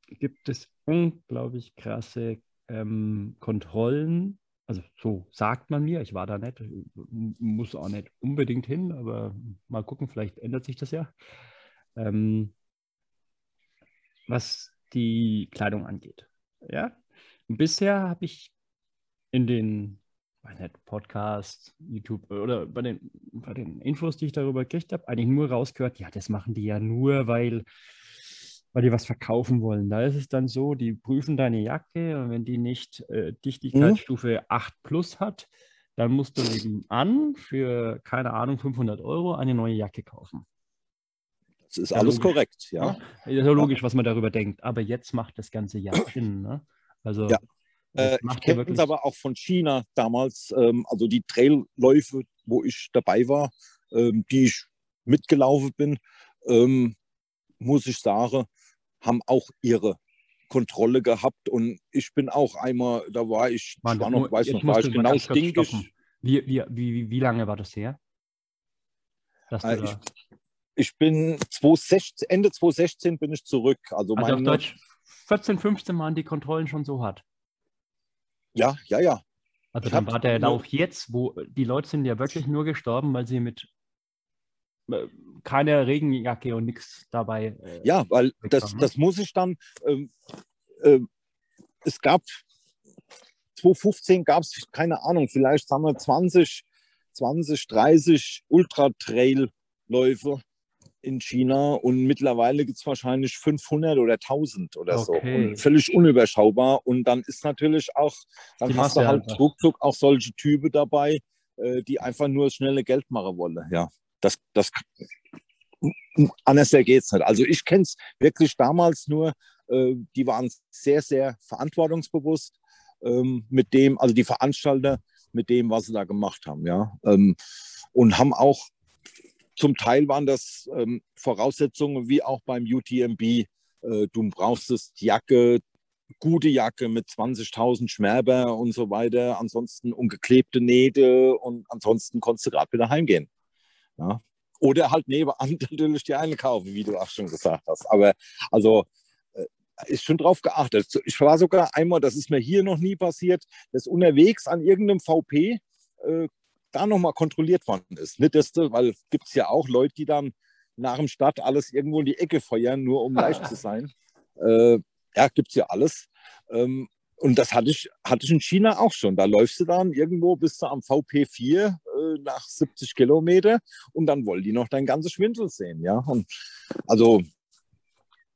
gibt es unglaublich krasse ähm, Kontrollen also so sagt man mir, ich war da nicht, muss auch nicht unbedingt hin, aber mal gucken, vielleicht ändert sich das ja. Ähm, was die Kleidung angeht. Ja, und bisher habe ich in den Podcasts, YouTube oder bei den, bei den Infos, die ich darüber gekriegt habe, eigentlich nur rausgehört, ja, das machen die ja nur, weil weil die was verkaufen wollen. Da ist es dann so, die prüfen deine Jacke und wenn die nicht äh, Dichtigkeitsstufe mhm. 8 plus hat, dann musst du an für, keine Ahnung, 500 Euro eine neue Jacke kaufen. Das ist alles logisch. korrekt, ja. ja. Ist ja logisch, was man darüber denkt. Aber jetzt macht das ganze ja [clears throat] Sinn. Ne? Also, ja. Äh, ich kenne es aber auch von China damals, ähm, also die Trailläufe, wo ich dabei war, ähm, die ich mitgelaufen bin, ähm, muss ich sagen, haben auch ihre Kontrolle gehabt und ich bin auch einmal, da war ich, ich war noch, weiß noch, war ich genau stinkig. Wie, wie, wie, wie lange war das her? Äh, ich, ich, bin 2016, Ende 2016 bin ich zurück. Also, also auf Deutsch 14, 15 waren die Kontrollen schon so hart. Ja, ja, ja. Also ich dann war der Lauf jetzt, wo die Leute sind ja wirklich nur gestorben, weil sie mit keine Regenjacke und nichts dabei. Äh, ja, weil das, ne? das muss ich dann. Äh, es gab 2015 gab es, keine Ahnung, vielleicht haben wir 20, 20, 30 Ultra-Trail-Läufe in China und mittlerweile gibt es wahrscheinlich 500 oder 1000 oder okay. so. Und völlig unüberschaubar. Und dann ist natürlich auch, dann die hast du halt ruckzuck auch solche Typen dabei, äh, die einfach nur das schnelle Geld machen wollen. Ja, das, das anders geht es nicht. Also ich kenne es wirklich damals nur, äh, die waren sehr, sehr verantwortungsbewusst ähm, mit dem, also die Veranstalter mit dem, was sie da gemacht haben, ja. Ähm, und haben auch, zum Teil waren das ähm, Voraussetzungen wie auch beim UTMB. Äh, du brauchst die Jacke, gute Jacke mit 20.000 Schmerber und so weiter. Ansonsten ungeklebte Nähte und ansonsten konntest du gerade wieder heimgehen. Ja. Oder halt nebenan [laughs] natürlich die eine kaufen, wie du auch schon gesagt hast. Aber also äh, ist schon drauf geachtet. Ich war sogar einmal, das ist mir hier noch nie passiert, dass unterwegs an irgendeinem VP äh, da nochmal kontrolliert worden ist. Nicht, dass weil gibt es ja auch Leute, die dann nach dem Start alles irgendwo in die Ecke feuern, nur um leicht zu sein. Äh, ja, gibt es ja alles. Ähm, und das hatte ich, hatte ich in China auch schon. Da läufst du dann irgendwo bis du am VP4 äh, nach 70 Kilometer und dann wollen die noch dein ganzes Schwindel sehen. Ja, und also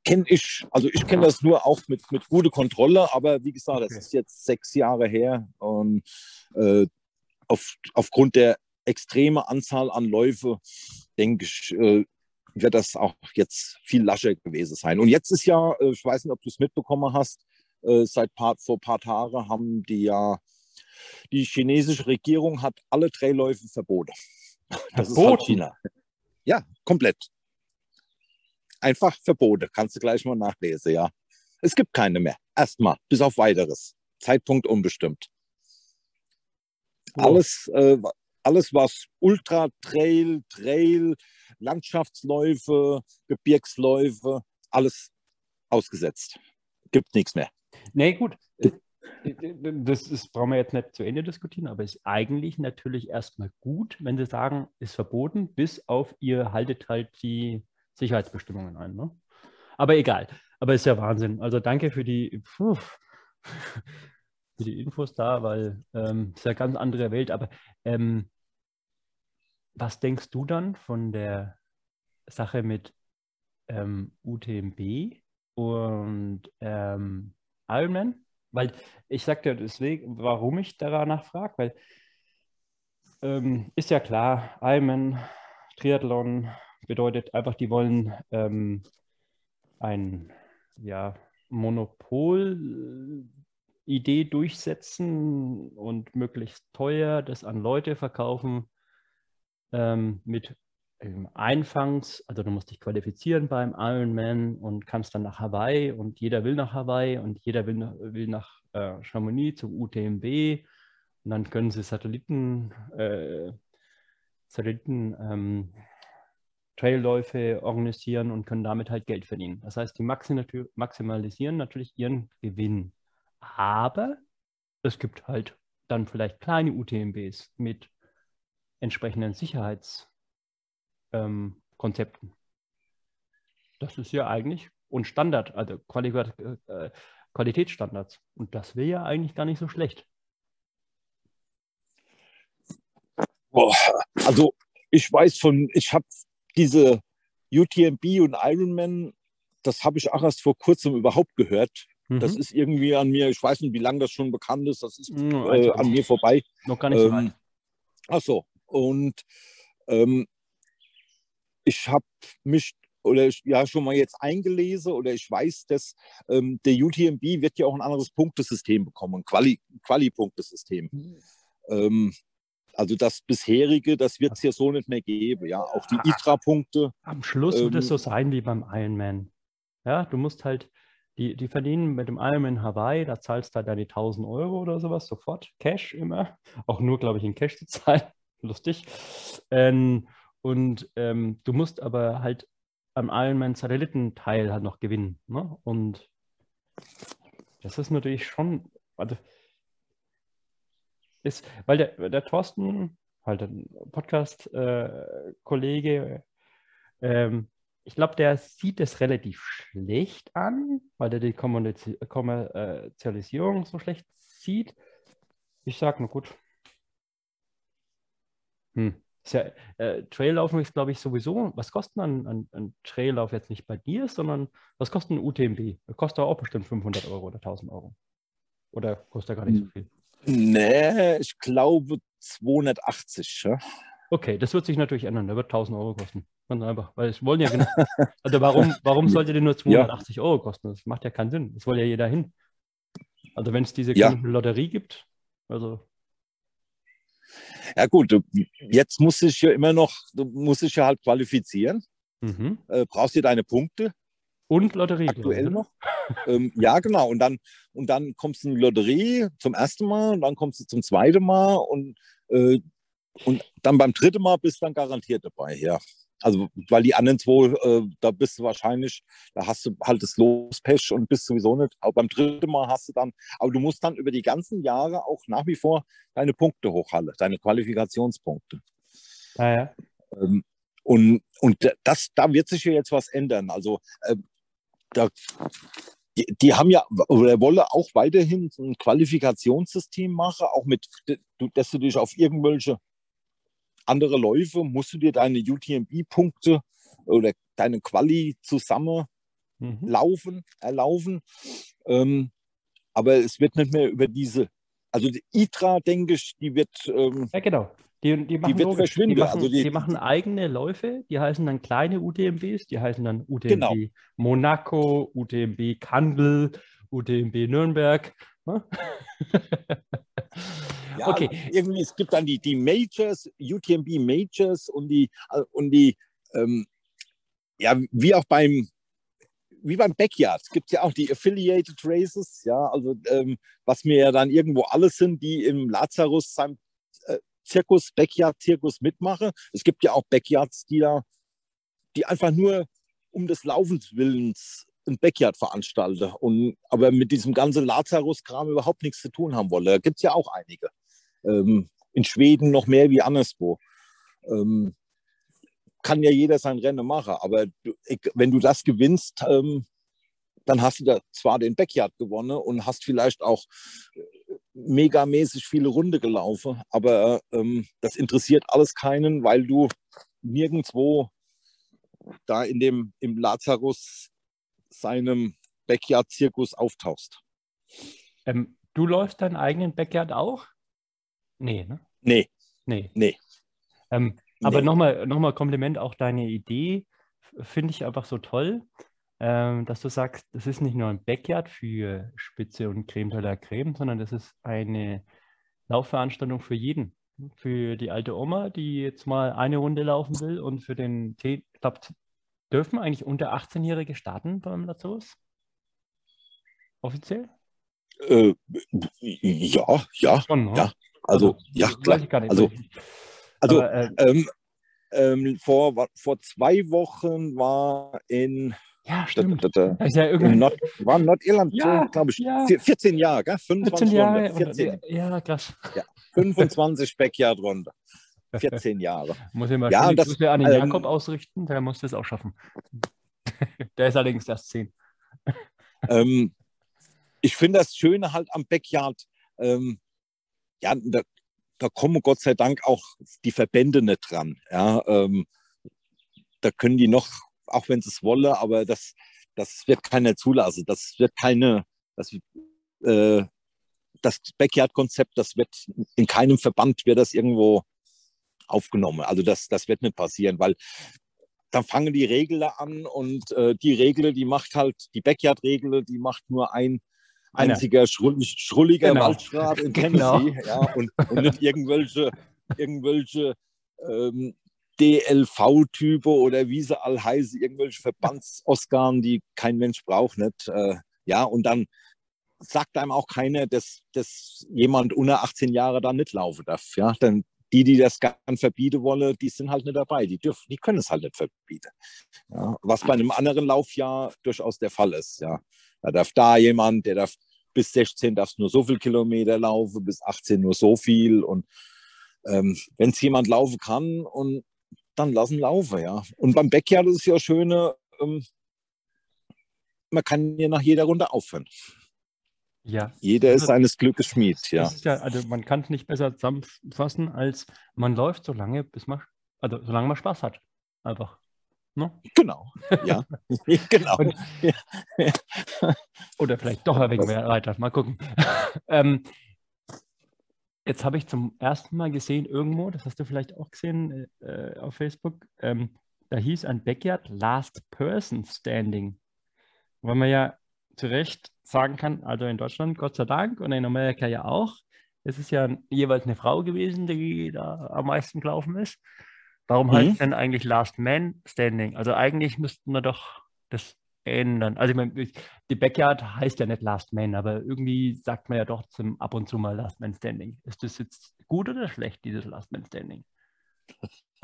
kenne ich, also ich kenne das nur auch mit, mit guter Kontrolle, aber wie gesagt, das ist jetzt sechs Jahre her und äh, auf, aufgrund der extremen Anzahl an Läufe, denke ich, äh, wird das auch jetzt viel lascher gewesen sein. Und jetzt ist ja, äh, ich weiß nicht, ob du es mitbekommen hast, seit paar, vor ein paar Tagen haben die ja, die chinesische Regierung hat alle Trailläufe verboten. Das ist halt China. Ja, komplett. Einfach verboten. Kannst du gleich mal nachlesen, ja. Es gibt keine mehr. Erstmal, bis auf weiteres. Zeitpunkt unbestimmt. Oh. Alles, äh, alles, was Ultra Trail, Trail, Landschaftsläufe, Gebirgsläufe, alles ausgesetzt. Gibt nichts mehr. Nee, gut. Das ist, brauchen wir jetzt nicht zu Ende diskutieren, aber ist eigentlich natürlich erstmal gut, wenn Sie sagen, ist verboten, bis auf ihr haltet halt die Sicherheitsbestimmungen ein. Ne? Aber egal. Aber ist ja Wahnsinn. Also danke für die, für die Infos da, weil ähm, ist ja eine ganz andere Welt. Aber ähm, was denkst du dann von der Sache mit ähm, UTMB und ähm, Ironman? Weil ich sagte deswegen, warum ich danach frage, weil ähm, ist ja klar, Ironman, Triathlon bedeutet einfach, die wollen ähm, ein ja, Monopol-Idee durchsetzen und möglichst teuer das an Leute verkaufen ähm, mit Einfangs, also du musst dich qualifizieren beim Ironman und kannst dann nach Hawaii und jeder will nach Hawaii und jeder will, will nach äh, Chamonix zum UTMB und dann können sie Satelliten, äh, Satelliten ähm, Trailläufe organisieren und können damit halt Geld verdienen. Das heißt, die maximalisieren natürlich ihren Gewinn. Aber es gibt halt dann vielleicht kleine UTMBs mit entsprechenden Sicherheits- ähm, Konzepten. Das ist ja eigentlich und Standard, also Quali äh, Qualitätsstandards. Und das wäre ja eigentlich gar nicht so schlecht. Boah, also ich weiß von, ich habe diese UTMB und Ironman, das habe ich auch erst vor kurzem überhaupt gehört. Mhm. Das ist irgendwie an mir, ich weiß nicht, wie lange das schon bekannt ist, das ist mhm, äh, an mir vorbei. Noch gar nicht so ähm, Ach so. Und ähm, ich habe mich oder ja schon mal jetzt eingelesen oder ich weiß, dass ähm, der UTMB wird ja auch ein anderes Punktesystem bekommen, ein Quali, Quali-Punktesystem. Mhm. Ähm, also das bisherige, das wird es ja so nicht mehr geben. Ja, auch die ITRA-Punkte. Am Schluss ähm, wird es so sein wie beim Ironman. Ja, du musst halt, die, die verdienen mit dem Ironman Hawaii, da zahlst du halt deine 1000 Euro oder sowas sofort, Cash immer. Auch nur, glaube ich, in Cash zu [laughs] zahlen. Lustig. Ähm, und ähm, du musst aber halt am Ironman-Satellitenteil halt noch gewinnen. Ne? Und das ist natürlich schon, also ist, weil der, der Thorsten, halt ein Podcast-Kollege, äh, ähm, ich glaube, der sieht es relativ schlecht an, weil er die Kommerzialisierung so schlecht sieht. Ich sage nur gut. Hm. Ist ja, äh, Traillaufen ist, glaube ich, sowieso, was kostet ein, ein, ein Traillauf jetzt nicht bei dir, sondern was kostet ein UTMB? Das kostet auch bestimmt 500 Euro oder 1000 Euro. Oder kostet er gar nicht so viel? Nee, ich glaube 280. Ja? Okay, das wird sich natürlich ändern. Der wird 1000 Euro kosten. Ganz einfach. Weil es wollen ja genau. [laughs] Also warum, warum sollte der nur 280 ja. Euro kosten? Das macht ja keinen Sinn. Das will ja jeder hin. Also wenn es diese ja. Lotterie gibt, also ja gut, du, jetzt muss ich ja immer noch, du musst dich ja halt qualifizieren. Mhm. Äh, brauchst du deine Punkte. Und Lotterie. Aktuell noch. ähm, ja, genau. Und dann, und dann kommst du in die Lotterie zum ersten Mal und dann kommst du zum zweiten Mal und, äh, und dann beim dritten Mal bist du dann garantiert dabei, ja. Also, weil die anderen zwei, äh, da bist du wahrscheinlich, da hast du halt das Lospech und bist sowieso nicht. Aber beim dritten Mal hast du dann, aber du musst dann über die ganzen Jahre auch nach wie vor deine Punkte hochhalten, deine Qualifikationspunkte. Ah, ja. Ähm, und, und das, da wird sich ja jetzt was ändern. Also, äh, da, die, die, haben ja oder wollen auch weiterhin ein Qualifikationssystem machen, auch mit, dass du dich auf irgendwelche andere Läufe, musst du dir deine UTMB-Punkte oder deine Quali zusammen mhm. laufen, erlaufen. Ähm, aber es wird nicht mehr über diese, also die ITRA, denke ich, die wird. Ähm, ja, genau. Die, die, die wird logisch. verschwinden. Die machen, also die, die machen, eigene Läufe, die heißen dann kleine UTMBs, die heißen dann UTMB Genau. Monaco, UTMB Kandel, UTMB Nürnberg. Ne? [laughs] Ja, okay. Irgendwie, es gibt dann die, die Majors, UTMB Majors und die, äh, und die ähm, ja, wie auch beim, wie beim Backyard, es gibt ja auch die Affiliated Races, ja, also ähm, was mir ja dann irgendwo alles sind, die im Lazarus seinem äh, Zirkus, Backyard-Zirkus mitmachen. Es gibt ja auch Backyards, die da, die einfach nur um des Laufens Willens ein Backyard veranstalten und aber mit diesem ganzen Lazarus-Kram überhaupt nichts zu tun haben wollen. Da gibt es ja auch einige. Ähm, in Schweden noch mehr wie anderswo. Ähm, kann ja jeder sein Rennen machen, aber du, wenn du das gewinnst, ähm, dann hast du da zwar den Backyard gewonnen und hast vielleicht auch megamäßig viele Runde gelaufen, aber ähm, das interessiert alles keinen, weil du nirgendwo da in dem im Lazarus seinem Backyard-Zirkus auftauchst. Ähm, du läufst deinen eigenen Backyard auch? Nee, ne? Nee. Nee. Nee. Ähm, aber nochmal noch mal Kompliment, auch deine Idee finde ich einfach so toll, ähm, dass du sagst, das ist nicht nur ein Backyard für Spitze und Creme de la Creme, sondern das ist eine Laufveranstaltung für jeden. Für die alte Oma, die jetzt mal eine Runde laufen will und für den T, ich glaube, dürfen eigentlich unter 18-Jährige starten beim Lazarus? Offiziell? Äh, ja, ja, Schon, ne? ja. Also, ja, weiß klar. Also, also Aber, äh, ähm, ähm, vor, vor zwei Wochen war in, ja, da, stimmt. da, da, ist ja in Nord, war Nordirland, Ja, so, glaube ich, ja. vier- 14 Jahre, gell? 25 14 Jahre. Runde, 14, Und, ja, krass. 25 [laughs] Backyard-Runde. 14 Jahre. Muss ich mal Ja, schöne und das, Grüße an den ähm, Jakob ausrichten, der muss das auch schaffen. [laughs] der ist allerdings erst 10. [laughs] ähm, ich finde das Schöne halt am Backyard, ähm, ja, da, da kommen Gott sei Dank auch die Verbände nicht dran. Ja, ähm, da können die noch, auch wenn sie es wollen, aber das, das wird keiner zulassen. Das wird keine, das, äh, das Backyard-Konzept, das wird in keinem Verband wird das irgendwo aufgenommen. Also das, das wird nicht passieren, weil dann fangen die Regler an und äh, die Regel, die macht halt, die Backyard-Regel, die macht nur ein einziger schrull, schrulliger Genau. Waldschrat in [laughs] Genau. Tennessee. Ja, und, und nicht irgendwelche, irgendwelche ähm, DLV-Type oder wie sie all heißen, irgendwelche Verbands-Oscarn, die kein Mensch braucht. Nicht. Äh, ja, und dann sagt einem auch keiner, dass, dass jemand unter 18 Jahre da nicht laufen darf. Ja, dann die, die das gern verbieten wollen, die sind halt nicht dabei. Die dürfen, die können es halt nicht verbieten. Ja, was bei einem anderen Laufjahr durchaus der Fall ist. Ja, da darf da jemand, der darf bis 16 darfst nur so viel Kilometer laufen, bis 18 nur so viel. Und ähm, wenn es jemand laufen kann, und dann lassen laufen, ja. Und beim Backyard ist es ja schöne, ähm, man kann ja nach jeder Runde aufhören. Ja. Jeder ist Also, seines Glückes Schmied, ja. Ist ja, also man kann es nicht besser zusammenfassen, als man läuft so lange, bis man, also solange man Spaß hat. Einfach. Ne? Genau, ja. [laughs] [laughs] genau. Und- [laughs] Oder vielleicht doch ein wenig mehr weiter. Mal gucken. ähm, jetzt habe ich zum ersten Mal gesehen, irgendwo, das hast du vielleicht auch gesehen äh, auf Facebook, ähm, da hieß ein Backyard Last Person Standing. Weil man ja zu Recht sagen kann, also in Deutschland, Gott sei Dank, und in Amerika ja auch, es ist ja jeweils eine Frau gewesen, die da am meisten gelaufen ist. Warum heißt Mhm. es denn eigentlich Last Man Standing? Also eigentlich müssten wir doch das ändern? Also ich meine, die Backyard heißt ja nicht Last Man, aber irgendwie sagt man ja doch zum, ab und zu mal Last Man Standing. Ist das jetzt gut oder schlecht, dieses Last Man Standing?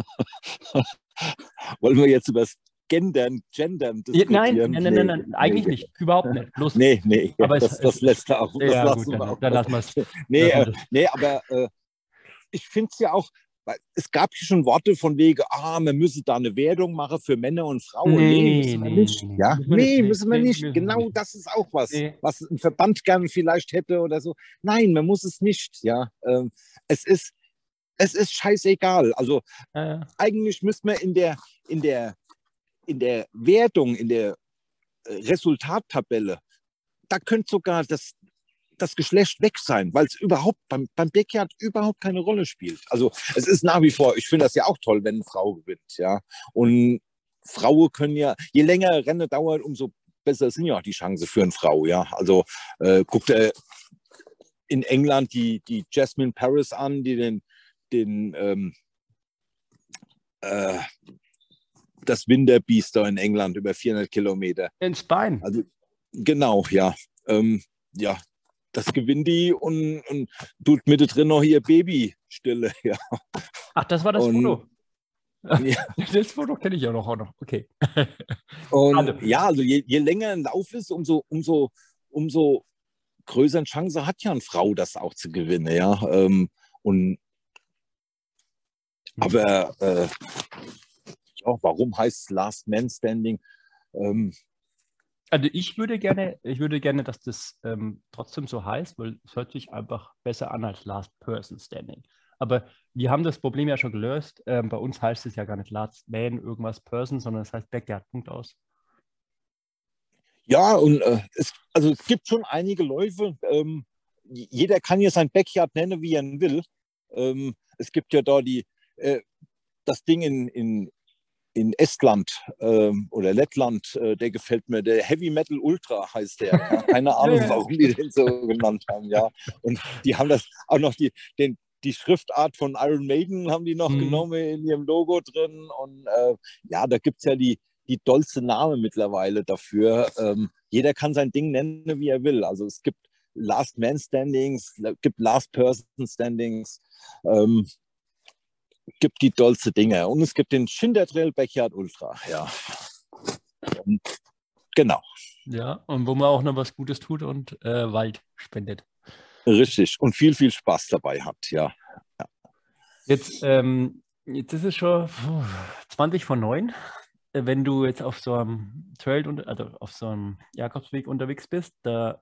[laughs] Wollen wir jetzt über das Gendern, Gendern diskutieren? Nein, nein, nein, nein, nein eigentlich nicht. Überhaupt nicht. Bloß, nee, nee, [laughs] aber das, das lässt er auch. Das ja, gut, dann, dann lassen wir es. Nee, nee, aber äh, ich finde es ja auch, es gab hier schon Worte von wegen, ah, man müsse da eine Wertung machen für Männer und Frauen. Nee, nee müssen wir nee, nicht. Nee, ja? nee müssen wir nicht. Müssen genau nicht. das ist auch was, was ein Verband gerne vielleicht hätte oder so. Nein, man muss es nicht. Ja, ähm, es ist, es ist scheißegal. Also äh. eigentlich müsste man in der, in der, in der Wertung, in der äh, Resultattabelle, da könnte sogar das, das Geschlecht weg sein, weil es überhaupt beim, beim Backyard überhaupt keine Rolle spielt. Also es ist nach wie vor, ich finde das ja auch toll, wenn eine Frau gewinnt, ja. Und Frauen können ja, je länger Rennen dauert, umso besser sind ja auch die Chancen für eine Frau, ja. Also äh, guckt er in England die, die Jasmine Paris an, die den, den ähm, äh, das Winterbiester in England über 400 Kilometer. Ins Bein. Also, genau, ja. Ähm, ja, das gewinnt die und, und tut mittendrin noch ihr Baby stille. [laughs] Ja. Ach, das war das und, Foto. [laughs] Ja. Das Foto kenne ich ja noch, auch noch. Okay. [laughs] Und also. ja, also je, je, länger ein Lauf ist, umso, umso, umso größere Chance hat ja eine Frau, das auch zu gewinnen. Ja. Ähm, und aber äh, ja, warum heißt es Last Man Standing? Ähm, also ich würde gerne, ich würde gerne, dass das ähm, trotzdem so heißt, weil es hört sich einfach besser an als Last Person Standing. Aber wir haben das Problem ja schon gelöst. Ähm, bei uns heißt es ja gar nicht Last Man irgendwas Person, sondern es heißt Backyard. Punkt aus. Ja, und äh, es, also es gibt schon einige Läufe. Ähm, jeder kann hier sein Backyard nennen, wie er will. Ähm, es gibt ja da die, äh, das Ding in, in, in Estland ähm, oder Lettland, äh, der gefällt mir. Der Heavy Metal Ultra heißt der. Ja? Keine [laughs] Ahnung, warum die den so genannt haben. Ja. Und die haben das auch noch die, den, die Schriftart von Iron Maiden haben die noch mhm. genommen in ihrem Logo drin. Und äh, ja, da gibt es ja die, die dollste Name mittlerweile dafür. Ähm, jeder kann sein Ding nennen, wie er will. Also es gibt Last Man Standings, gibt Last Person Standings. Ähm, gibt die dollste Dinge. Und es gibt den Schindertrail Backyard Ultra, ja. Und, genau. Ja, und wo man auch noch was Gutes tut und äh, Wald spendet. Richtig. Und viel, viel Spaß dabei hat, ja. ja. Jetzt, ähm, jetzt ist es schon 20 von 9. Wenn du jetzt auf so einem Trail, also auf so einem Jakobsweg unterwegs bist, da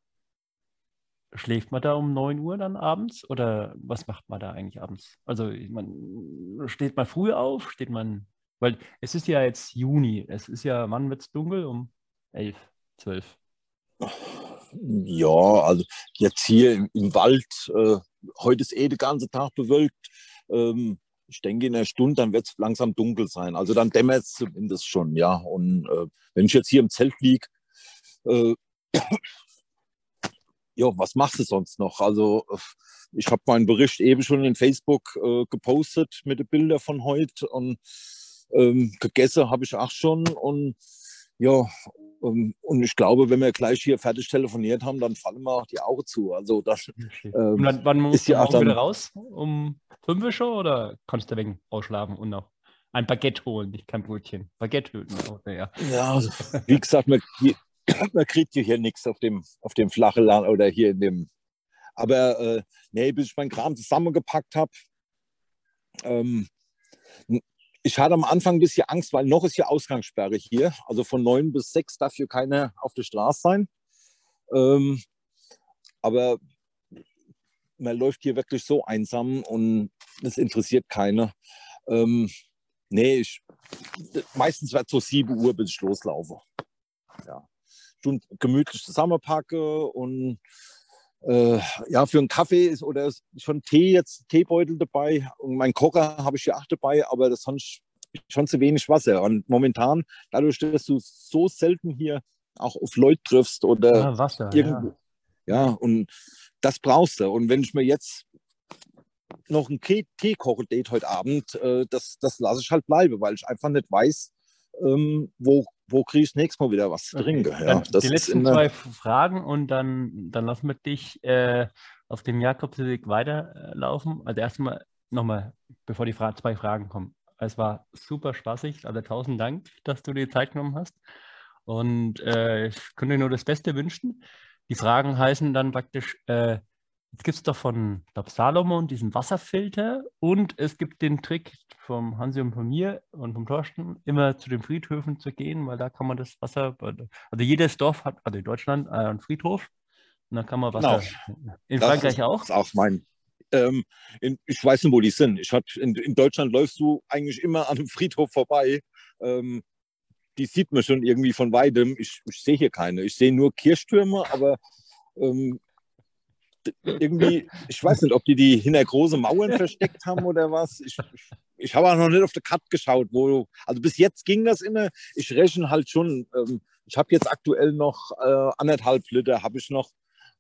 Schläft man da um 9 Uhr dann abends oder was macht man da eigentlich abends? Also man steht man früh auf, steht man, weil es ist ja jetzt Juni, es ist ja, wann wird es dunkel? Um 11, 12. Ja, also jetzt hier im, im Wald, äh, heute ist eh der ganze Tag bewölkt. Ähm, ich denke, in einer Stunde, dann wird es langsam dunkel sein. Also dann dämmert es zumindest schon, ja. Und äh, wenn ich jetzt hier im Zelt liege, äh, ja, was machst du sonst noch? Also ich habe meinen Bericht eben schon in Facebook äh, gepostet mit den Bildern von heute und ähm, gegessen habe ich auch schon und ja, ähm, und ich glaube, wenn wir gleich hier fertig telefoniert haben, dann fallen wir auch die Augen zu. Also das ähm, wann, wann musst du auch wieder raus? Um fünf schon oder kannst du wegen ausschlafen und noch ein Baguette holen, nicht kein Brötchen. Baguette holen. Ja, ja also, wie gesagt, wir, [laughs] man kriegt hier nichts auf dem, auf dem flachen Land oder hier in dem. Aber äh, nee, bis ich meinen Kram zusammengepackt habe, ähm, ich hatte am Anfang ein bisschen Angst, weil noch ist hier Ausgangssperre hier. Also von neun bis sechs darf hier keiner auf der Straße sein. Ähm, aber man läuft hier wirklich so einsam und es interessiert keiner. Ähm, nee, ich, meistens wird es so 7 Uhr, bis ich loslaufe. Ja gemütlich zusammenpacke und äh, ja, für einen Kaffee ist oder schon Tee jetzt Teebeutel dabei und mein Kocher habe ich ja auch dabei, aber das sonst schon zu wenig Wasser. Und momentan, dadurch, dass du so selten hier auch auf Leute triffst oder ja, Wasser, irgendwo, ja. ja, und das brauchst du. Und wenn ich mir jetzt noch ein Tee koche, Date heute Abend, äh, das, das lasse ich halt bleiben, weil ich einfach nicht weiß, ähm, wo, wo kriege ich nächstes Mal wieder was zu trinken. Ja, Dann das die letzten zwei Fragen und dann, dann lassen wir dich äh, auf dem Jakobsweg weiterlaufen. Also erstmal nochmal, bevor die Fra zwei Fragen kommen. Es war super spaßig. Also tausend Dank, dass du dir Zeit genommen hast. Und äh, ich könnte dir nur das Beste wünschen. Die Fragen heißen dann praktisch, äh, jetzt gibt es doch von glaub, Salomon diesen Wasserfilter und es gibt den Trick vom Hansi und von mir und vom Thorsten, immer zu den Friedhöfen zu gehen, weil da kann man das Wasser, also jedes Dorf hat, also in Deutschland, äh, einen Friedhof und dann kann man Wasser. In Das Frankreich ist, auch? ist auch mein. Ähm, in, ich weiß nicht, wo die sind. Ich hab, in, in Deutschland läufst du eigentlich immer an einem Friedhof vorbei. Ähm, die sieht man schon irgendwie von weitem. Ich, ich sehe hier keine. Ich sehe nur Kirchtürme, aber ähm, irgendwie, ich weiß nicht, ob die die hinter große Mauern [laughs] versteckt haben oder was. Ich, ich, ich habe auch noch nicht auf die Karte geschaut, wo. Also bis jetzt ging das immer. Ich rechne halt schon. Ähm, ich habe jetzt aktuell noch äh, anderthalb Liter, habe ich noch.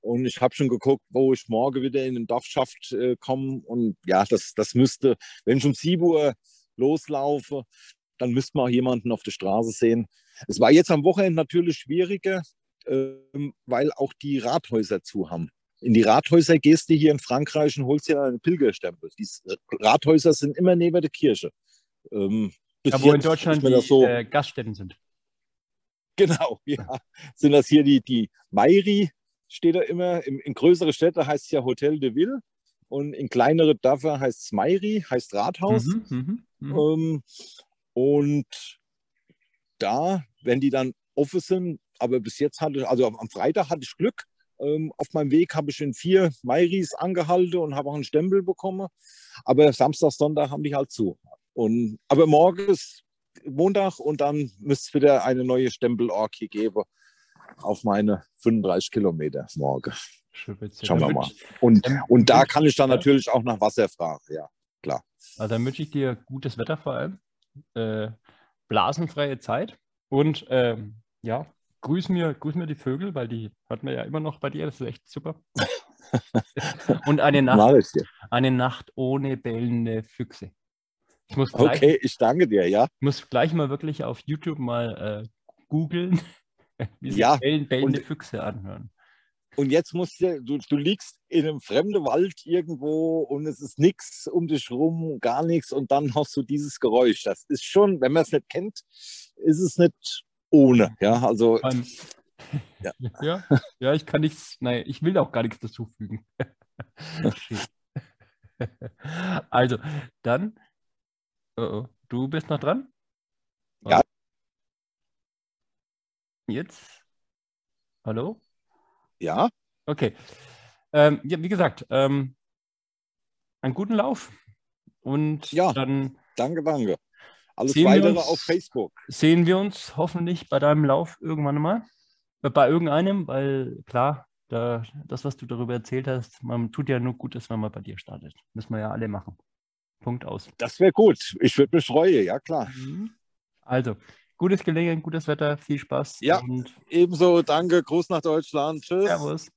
Und ich habe schon geguckt, wo ich morgen wieder in den Dorfschaft äh, komme. Und ja, das, das müsste, wenn ich um 7 Uhr loslaufe, dann müsste man auch jemanden auf der Straße sehen. Es war jetzt am Wochenende natürlich schwieriger, ähm, weil auch die Rathäuser zu haben. In die Rathäuser gehst du hier in Frankreich und holst dir einen Pilgerstempel. Die Rathäuser sind immer neben der Kirche. Ähm, Ja, wo in Deutschland die das so, äh, Gaststätten sind. Genau, [laughs] ja. Sind das hier die, die Mairie, steht da immer. In, in größere Städte heißt es ja Hotel de Ville und in kleinere Dörfer heißt es Mairie, heißt Rathaus. Mhm, mhm, mhm. Ähm, und da, wenn die dann offen sind, aber bis jetzt hatte ich, also am Freitag hatte ich Glück. Ähm, auf meinem Weg habe ich in vier Mairis angehalten und habe auch einen Stempel bekommen. Aber Samstag, Sonntag haben die halt zu. Und, aber morgen ist Montag und dann müsste es wieder eine neue Stempelorgie geben auf meine 35 Kilometer morgen. Schauen wir mal. Und, und da kann ich dann natürlich auch nach Wasser fragen. Ja, klar. Also dann wünsche ich dir gutes Wetter vor allem, äh, blasenfreie Zeit und ähm, ja, grüß mir, grüß mir die Vögel, weil die hat man ja immer noch bei dir, das ist echt super. [laughs] und eine Nacht, ich eine Nacht ohne bellende Füchse. Ich muss gleich, Okay, ich danke dir, ja. muss gleich mal wirklich auf YouTube mal äh, googeln, [laughs] wie sich Ja, bellen, bellende und- Füchse anhören. Und jetzt musst du, du, du liegst in einem fremden Wald irgendwo und es ist nichts um dich rum, gar nichts und dann hast du dieses Geräusch. Das ist schon, wenn man es nicht kennt, ist es nicht ohne. Ja, also Ja. [laughs] ja. ja, ich kann nichts, nein, ich will auch gar nichts dazufügen. [laughs] [laughs] Also, dann, oh, oh, du bist noch dran? Ja. Jetzt? Hallo? ja, Okay. Ähm, ja, wie gesagt, ähm, einen guten Lauf und Ja. dann danke, danke. Alles Sehen wir weitere uns- auf Facebook. sehen wir uns hoffentlich bei deinem Lauf irgendwann mal. Äh, Bei irgendeinem, weil klar, da, das, was du darüber erzählt hast, man tut ja nur Gutes, wenn man bei dir startet. Müssen wir ja alle machen. Punkt aus. Das wäre gut. Ich würde mich freuen, ja klar. Also, gutes Gelingen, gutes Wetter, viel Spaß Ja. Ebenso, danke. Gruß nach Deutschland. Tschüss. Servus.